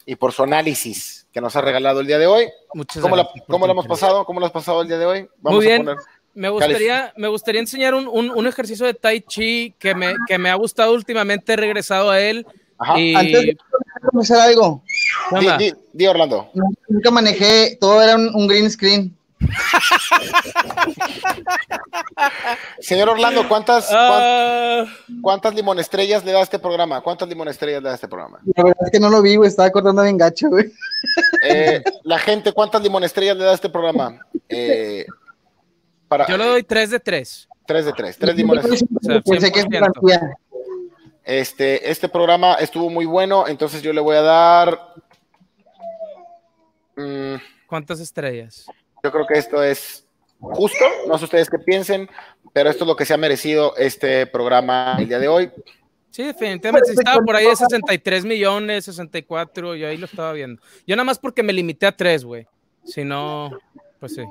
y por su análisis que nos ha regalado el día de hoy. Muchas ¿Cómo la, gracias por cómo la hemos pasado? ¿Cómo la has pasado el día de hoy? Muy bien. poner- Me gustaría, me gustaría enseñar un, un- un ejercicio de Tai Chi que me, que me ha gustado últimamente. He regresado a él. Ajá. Y, Antes de comenzar algo, ¿Qué Di, di- di, Orlando. nunca manejé, todo era un, un green screen. Señor Orlando, ¿cuántas, cuán- Ah, ¿cuántas limonestrellas le da a este programa? ¿Cuántas limonestrellas le da a este programa? La verdad es que no lo vi, güey, estaba cortando bien gacho, güey. Eh, la gente, ¿cuántas limonestrellas le da a este programa? Eh, para, yo le doy 3 de 3. tres de tres, tres limonestrellas. sea, Pensé que es 100%. garantía. Este, este programa estuvo muy bueno, entonces yo le voy a dar. mm, ¿Cuántas estrellas? Yo creo que esto es justo, no sé ustedes qué piensen, pero esto es lo que se ha merecido este programa el día de hoy. Sí, definitivamente. Estaba por ahí de 63 millones, 64, yo ahí lo estaba viendo. Yo nada más porque me limité a 3, güey. Si no, pues sí.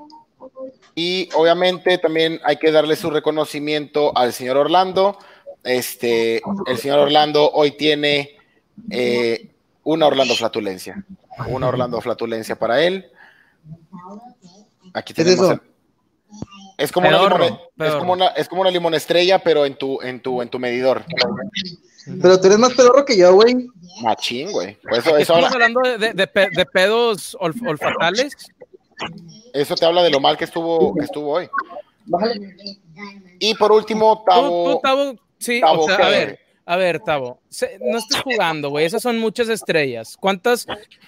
Y obviamente también hay que darle su reconocimiento al señor Orlando. Este, el señor Orlando hoy tiene eh, una Orlando flatulencia. Una Orlando flatulencia para él. Aquí ¿Qué es tenemos. eso? el- es como, una es, como una, es como una limonestrella, pero en tu, en tu, en tu medidor. Pero tú eres más pedorro que yo, güey. Machín, güey. Pues eso, eso, Estamos habla- hablando de, de- de pe- de pedos olf- olfatales. eso te habla de lo mal que estuvo, que estuvo hoy. Y por último, Tavo. tú, Tavo, sí, Tavo, o sea, ¿qué? a ver, a ver, Tavo, no estés jugando, güey, esas son muchas estrellas. ¿Cuántas,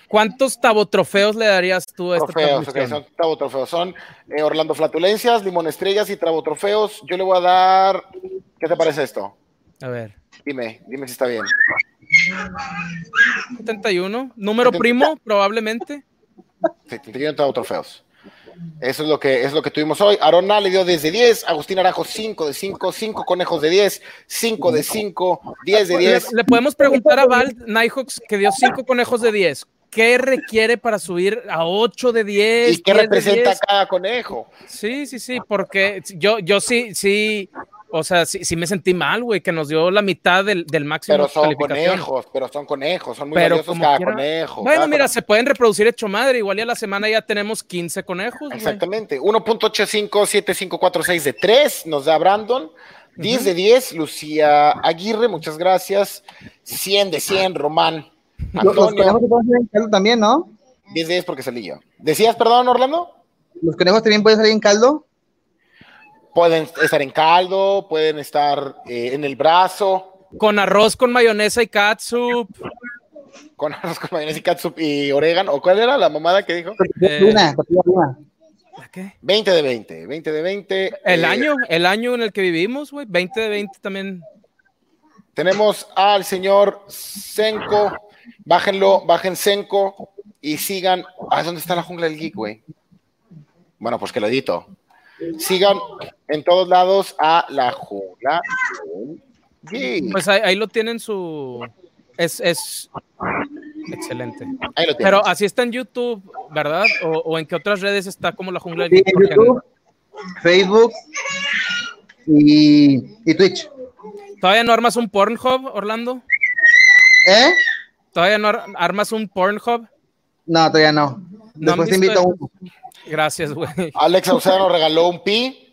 ¿Cuántos Tavo trofeos le darías tú a esta Trofeos, ok, transmisión? son Tabo Trofeos. Son eh, Orlando Flatulencias, Limón Estrellas y Trabo Trofeos. Yo le voy a dar. ¿Qué te parece esto? A ver, Dime, dime si está bien. 71, número 70. primo, probablemente. 71 Trabo Trofeos. Eso es lo que es lo que tuvimos hoy. Arona le dio 10 de 10, Agustín Arajo 5 de 5, 5 conejos de 10, 5 de 5, 10 de Le, 10. le podemos preguntar a Val Nighthawks, que dio 5 conejos de 10. ¿Qué requiere para subir a 8 de 10? ¿Y qué 10 de representa 10? cada conejo? Sí, sí, sí, porque yo, yo sí, sí, o sea, sí, sí me sentí mal, güey, que nos dio la mitad del, del máximo Pero son conejos, pero son conejos, son muy Pero valiosos cada quiera- conejo. Bueno, cada mira, conejo. se pueden reproducir hecho madre, igual ya la semana ya tenemos 15 conejos, güey. Exactamente. 1.857546 de 3 nos da Brandon. 10 de 10, Lucía Aguirre, muchas gracias. 100 de 100, Román. Los, los Antonio, conejos se pueden hacer en caldo también, ¿no? 10 de 10 porque salí yo. ¿Decías, perdón, Orlando? ¿Los conejos también pueden salir en caldo? Pueden estar en caldo, pueden estar eh, en el brazo, Con arroz, con mayonesa y catsup. con arroz con mayonesa y catsup y orégano. ¿O cuál era la mamada que dijo? Eh, Luna. ¿Qué? 20 de 20, 20 de 20. El Eh, año, el año en el que vivimos, güey. 20 de 20 también. Tenemos al señor Senko. Bájenlo, bajen Senko y sigan. Ah, ¿dónde está la jungla del geek, güey? Bueno, pues que lo edito. Sigan en todos lados a la jungla. Pues ahí, ahí lo tienen su. Es, es excelente. Ahí lo tienen. Pero así está en YouTube, ¿verdad? O, o en qué otras redes está como la jungla del Sí, en YouTube, Facebook y, y Twitch. ¿Todavía no armas un Pornhub, Orlando? ¿Eh? ¿Todavía no ar- armas un Pornhub? No, todavía no. ¿No han Después te invito a uno. Gracias, güey. Alex nos regaló un pi.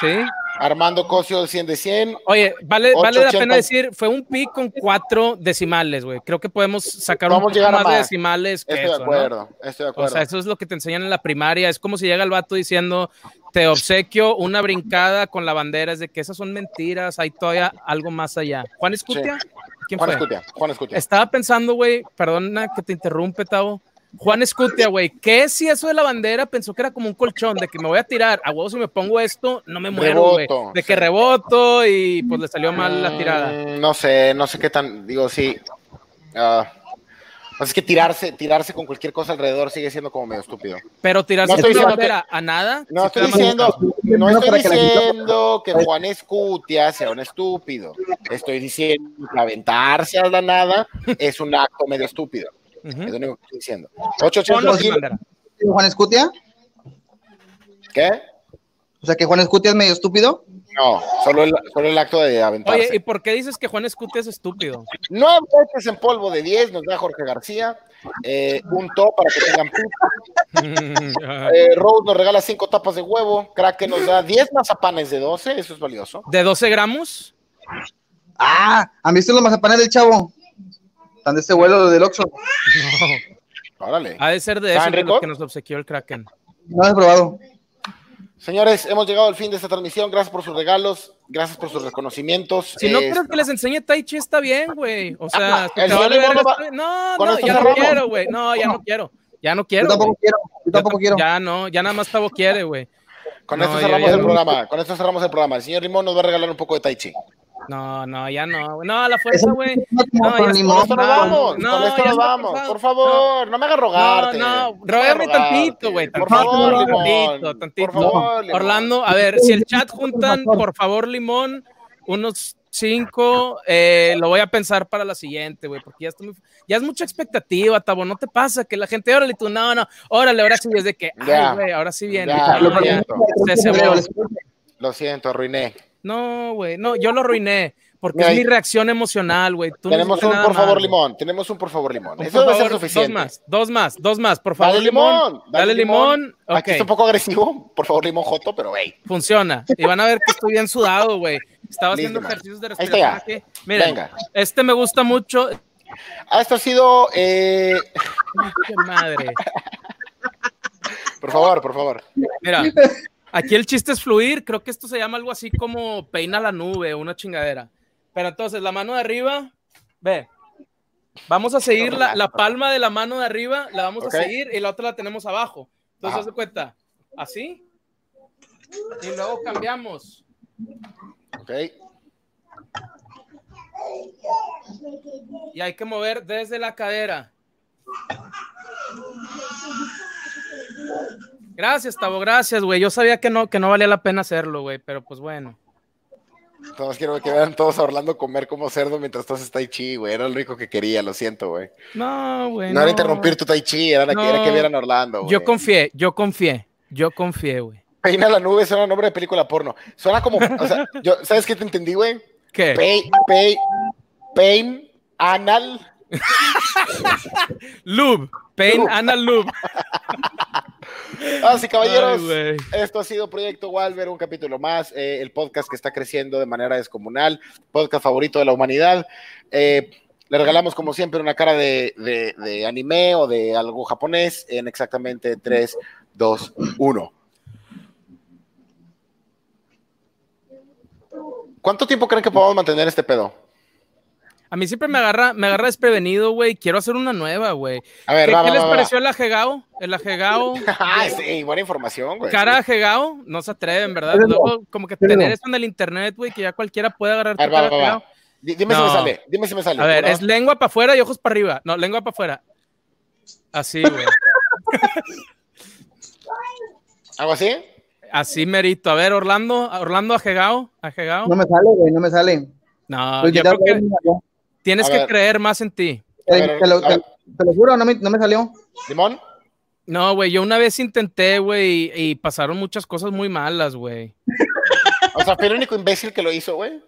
Sí. Armando Cosio 100 de 100. Oye, vale, vale la pena decir, fue un pi con cuatro decimales, güey. Creo que podemos sacar un Vamos poco más de decimales que Estoy eso, de ¿no? acuerdo, estoy de O acuerdo. sea, eso es lo que te enseñan en la primaria. Es como si llega el vato diciendo, te obsequio una brincada con la bandera. Es de que esas son mentiras, hay todavía algo más allá. ¿Juan Escutia? ¿Quién Juan fue? Escutia, Juan Escutia. Estaba pensando, güey, perdona que te interrumpe, Tavo. Juan Escutia, güey, ¿qué si eso de la bandera pensó que era como un colchón, de que me voy a tirar, a huevo si me pongo esto, no me muero, güey. Reboto, De sí. que reboto y pues le salió mal la tirada. Mm, No sé, no sé qué tan, digo, sí. Ah, pues es que tirarse, tirarse con cualquier cosa alrededor sigue siendo como medio estúpido. Pero tirarse No una bandera a nada. No estoy diciendo, no estoy para que la gente- diciendo que Juan Escutia sea un estúpido. Estoy diciendo que aventarse a la nada es un acto medio estúpido. Es lo único que estoy diciendo. 880 Ponlo sin kilos. bandera. ¿Juan Escutia? ¿Qué? O sea, que Juan Escutia es medio estúpido. No, solo el, solo el acto de aventarse. Oye, ¿y por qué dices que Juan Escutia es estúpido? Nueve veces en polvo de 10 nos da Jorge García. Eh, un top para que tengan pizza. Eh, Rose nos regala cinco tapas de huevo. Kraken nos da 10 mazapanes de 12. Eso es valioso. ¿De 12 gramos? Ah, ¿han visto los mazapanes del chavo? Están de este vuelo del Oxxo. Órale. Ha de ser de ¿Están esos de los que nos obsequió el Kraken. No lo he probado. Señores, hemos llegado al fin de esta transmisión. Gracias por sus regalos. Gracias por sus reconocimientos. Si no Eh, que les enseñe Tai Chi, está bien, güey. O sea, si el Limón va- no, no, ya no quiero, güey. No, ya no quiero. Ya no Yo quiero. tampoco güey. quiero. Yo tampoco quiero. Ya no, ya nada más Tavo quiere, güey. con no, esto yo cerramos ya el no. programa. Con esto cerramos el programa. El señor Limón nos va a regalar un poco de Tai Chi. No, no, ya no. güey. No, a la fuerza, güey. no, No, ya limón. Con No, vamos. no, con esto ya nos vamos. Por favor, no, me hagas rogarte. No, no, me rógame hagas rogarte. tantito, güey, Por favor, tantito, Limón. tantito. Por favor, Limón. Orlando, a ver, si el chat juntan, por favor, Limón, unos cinco, eh, lo voy a pensar para la siguiente, güey, porque ya, está muy- ya es mucha expectativa, Tabo, ¿no te pasa? Que la gente, órale, tú, no, no, órale, ahora sí, es de que, Ya. ay, güey, ahora sí viene. Ya, No, lo ya, cebó. Lo siento, arruiné. No, güey, no, yo lo arruiné, porque Mira, es mi reacción emocional, güey. No Tenemos un por favor mal, güey. limón. Tenemos un por favor limón. Por Eso debe ser favor, suficiente. Dos más, dos más, dos más, por favor, Dale limón. limón. Dale, limón. Ok, Aquí está un poco agresivo. Por favor, limón joto, pero hey. funciona. Y van a ver que estoy bien sudado, güey. Estaba haciendo ejercicios de Ahí está respiración ya. aquí. Miren, Venga. este me gusta mucho. Ah, esto ha sido. eh, Ay, qué madre. Por favor, por favor. Mira, aquí el chiste es fluir. Creo que esto se llama algo así como peina la nube, una chingadera. Pero entonces, la mano de arriba, ve. Vamos a seguir la, la palma de la mano de arriba, la vamos a seguir y la otra la tenemos abajo. Entonces, de cuenta, así. Y luego cambiamos. Ok. Y hay que mover desde la cadera. Gracias, Tavo, gracias, güey. Yo sabía que no, que no valía la pena hacerlo, güey, pero pues bueno. Todos quiero que vean todos a Orlando comer como cerdo mientras todos Tai Chi, güey. Era lo único que quería, lo siento, güey. No, güey. No, era interrumpir tu Tai Chi, era, la que, era que vieran a Orlando, güey. Yo confié, yo confié, yo confié, güey. Peina la nube suena nombre de película porno. Suena como, o sea, yo, ¿sabes qué te entendí, güey? ¿Qué? Pay, pay, pain, anal. Lube, Pain. Anal Lube. Así, caballeros, Ay, güey. esto ha sido Proyecto Walver, un capítulo más, eh, el podcast que está creciendo de manera descomunal, podcast favorito de la humanidad. Eh, Le regalamos, como siempre, una cara de, de- de anime o de algo japonés en exactamente 3, 2, 1. ¿Cuánto tiempo creen que podamos mantener este pedo? A mí siempre me agarra, me agarra desprevenido, güey. Quiero hacer una nueva, güey. A ver, ¿Qué, va, qué va, les va, va. pareció el ajegao? El ajegao. Ah, sí, buena información, güey. Cara ajegao, no se atreven, ¿verdad? Pero no, Luego, como que pero tener eso en el internet, güey, que ya cualquiera puede agarrar A tu ver, cara Dime si me sale, dime si me sale. A ver, ¿no? es lengua para afuera y ojos para arriba. No, lengua para afuera. Así, güey. ¿Algo así? Así merito. A ver, Orlando, Orlando ajegao, ajegao. No me sale, güey, no me sale. No, yo creo que tienes A que ver. creer más en ti. Te, ver, te lo, a ver. te- te lo juro, no me, no me salió. ¿Limón? No, güey, yo una vez intenté, güey, y, y pasaron muchas cosas muy malas, güey. O sea, fue el único imbécil que lo hizo, güey.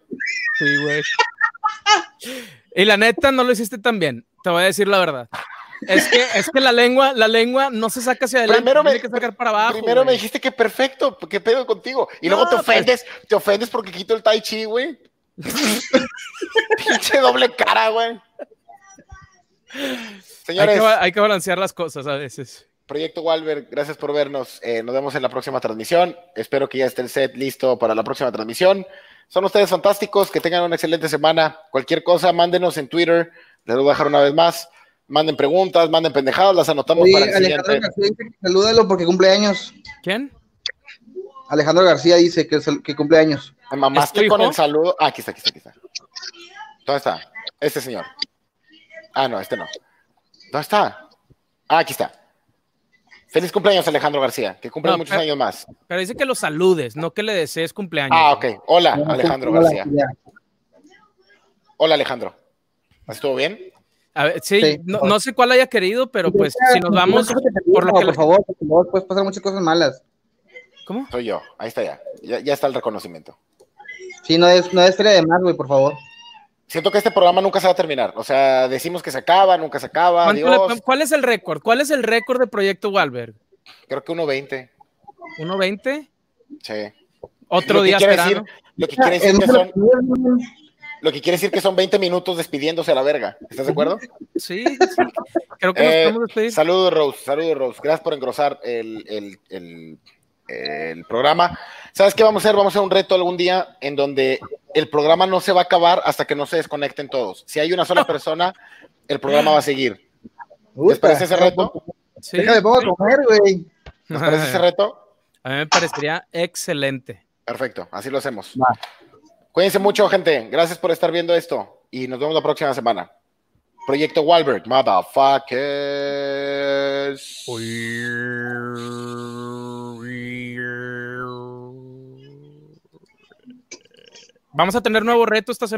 Sí, güey. Y la neta, no lo hiciste tan bien. Te voy a decir la verdad. Es que, es que la lengua, la lengua no se saca hacia adelante, Primero me- tiene que sacar para abajo. Primero me dijiste que perfecto, ¿qué pedo contigo? Y luego te pues- ofendes, te ofendes porque quito el tai chi, güey. Pinche doble cara, güey. Hay Señores, que, hay que balancear las cosas a veces. Proyecto Walber, gracias por vernos. Eh, nos vemos en la próxima transmisión. Espero que ya esté el set listo para la próxima transmisión. Son ustedes fantásticos, que tengan una excelente semana. Cualquier cosa, mándenos en Twitter. Les voy a dejar una vez más. Manden preguntas, manden pendejadas, las anotamos Oye, para el Alejandro siguiente. Que salúdalo porque cumple años. ¿Quién? Alejandro García dice que, sal- que cumple años. Me mamaste ¿Es tu con hijo? el saludo. Ah, aquí está, aquí está, aquí está. ¿Dónde está? Este señor. Ah, no, este no. ¿Dónde está? Ah, aquí está. Feliz cumpleaños, Alejandro García. Que cumpla No, muchos pero- años más. Pero dice que lo saludes, no que le desees cumpleaños. Ah, ok. Hola, Alejandro Hola, García. Hola, Alejandro. ¿Estuvo bien? A ver, sí, Sí. No, no sé cuál haya querido, pero pues si nos vamos por lo que por favor, porque luego puedes pasar muchas cosas malas. ¿Cómo? Soy yo. Ahí está ya. Ya, ya está el reconocimiento. Sí, no es, no es de más, güey, por favor. Siento que este programa nunca se va a terminar. O sea, decimos que se acaba, nunca se acaba. ¿Cuánto le- Adiós. ¿Cuál es el récord? ¿Cuál es el récord de Proyecto Walberg? Creo que 1.20. ¿1.20? Sí. Otro Lo día esperando. decir- lo que quiere decir Es que son, lo que quiere decir que son 20 minutos despidiéndose a la verga. ¿Estás de acuerdo? Sí, sí. Creo que nos Eh, podemos despedir. Saludos, Rose. Saludos, Rose. Gracias por engrosar el, el- el- el programa. ¿Sabes qué vamos a hacer? Vamos a hacer un reto algún día en donde el programa no se va a acabar hasta que no se desconecten todos. Si hay una sola persona, el programa va a seguir. ¿Les parece ese reto? Sí. Déjame, pongo a comer, güey. ¿Les parece ese reto? A mí me parecería excelente. Perfecto, así lo hacemos. Va. Cuídense mucho, gente. Gracias por estar viendo esto y nos vemos la próxima semana. Proyecto Walbert, motherfuckers. Vamos a tener nuevo reto esta semana.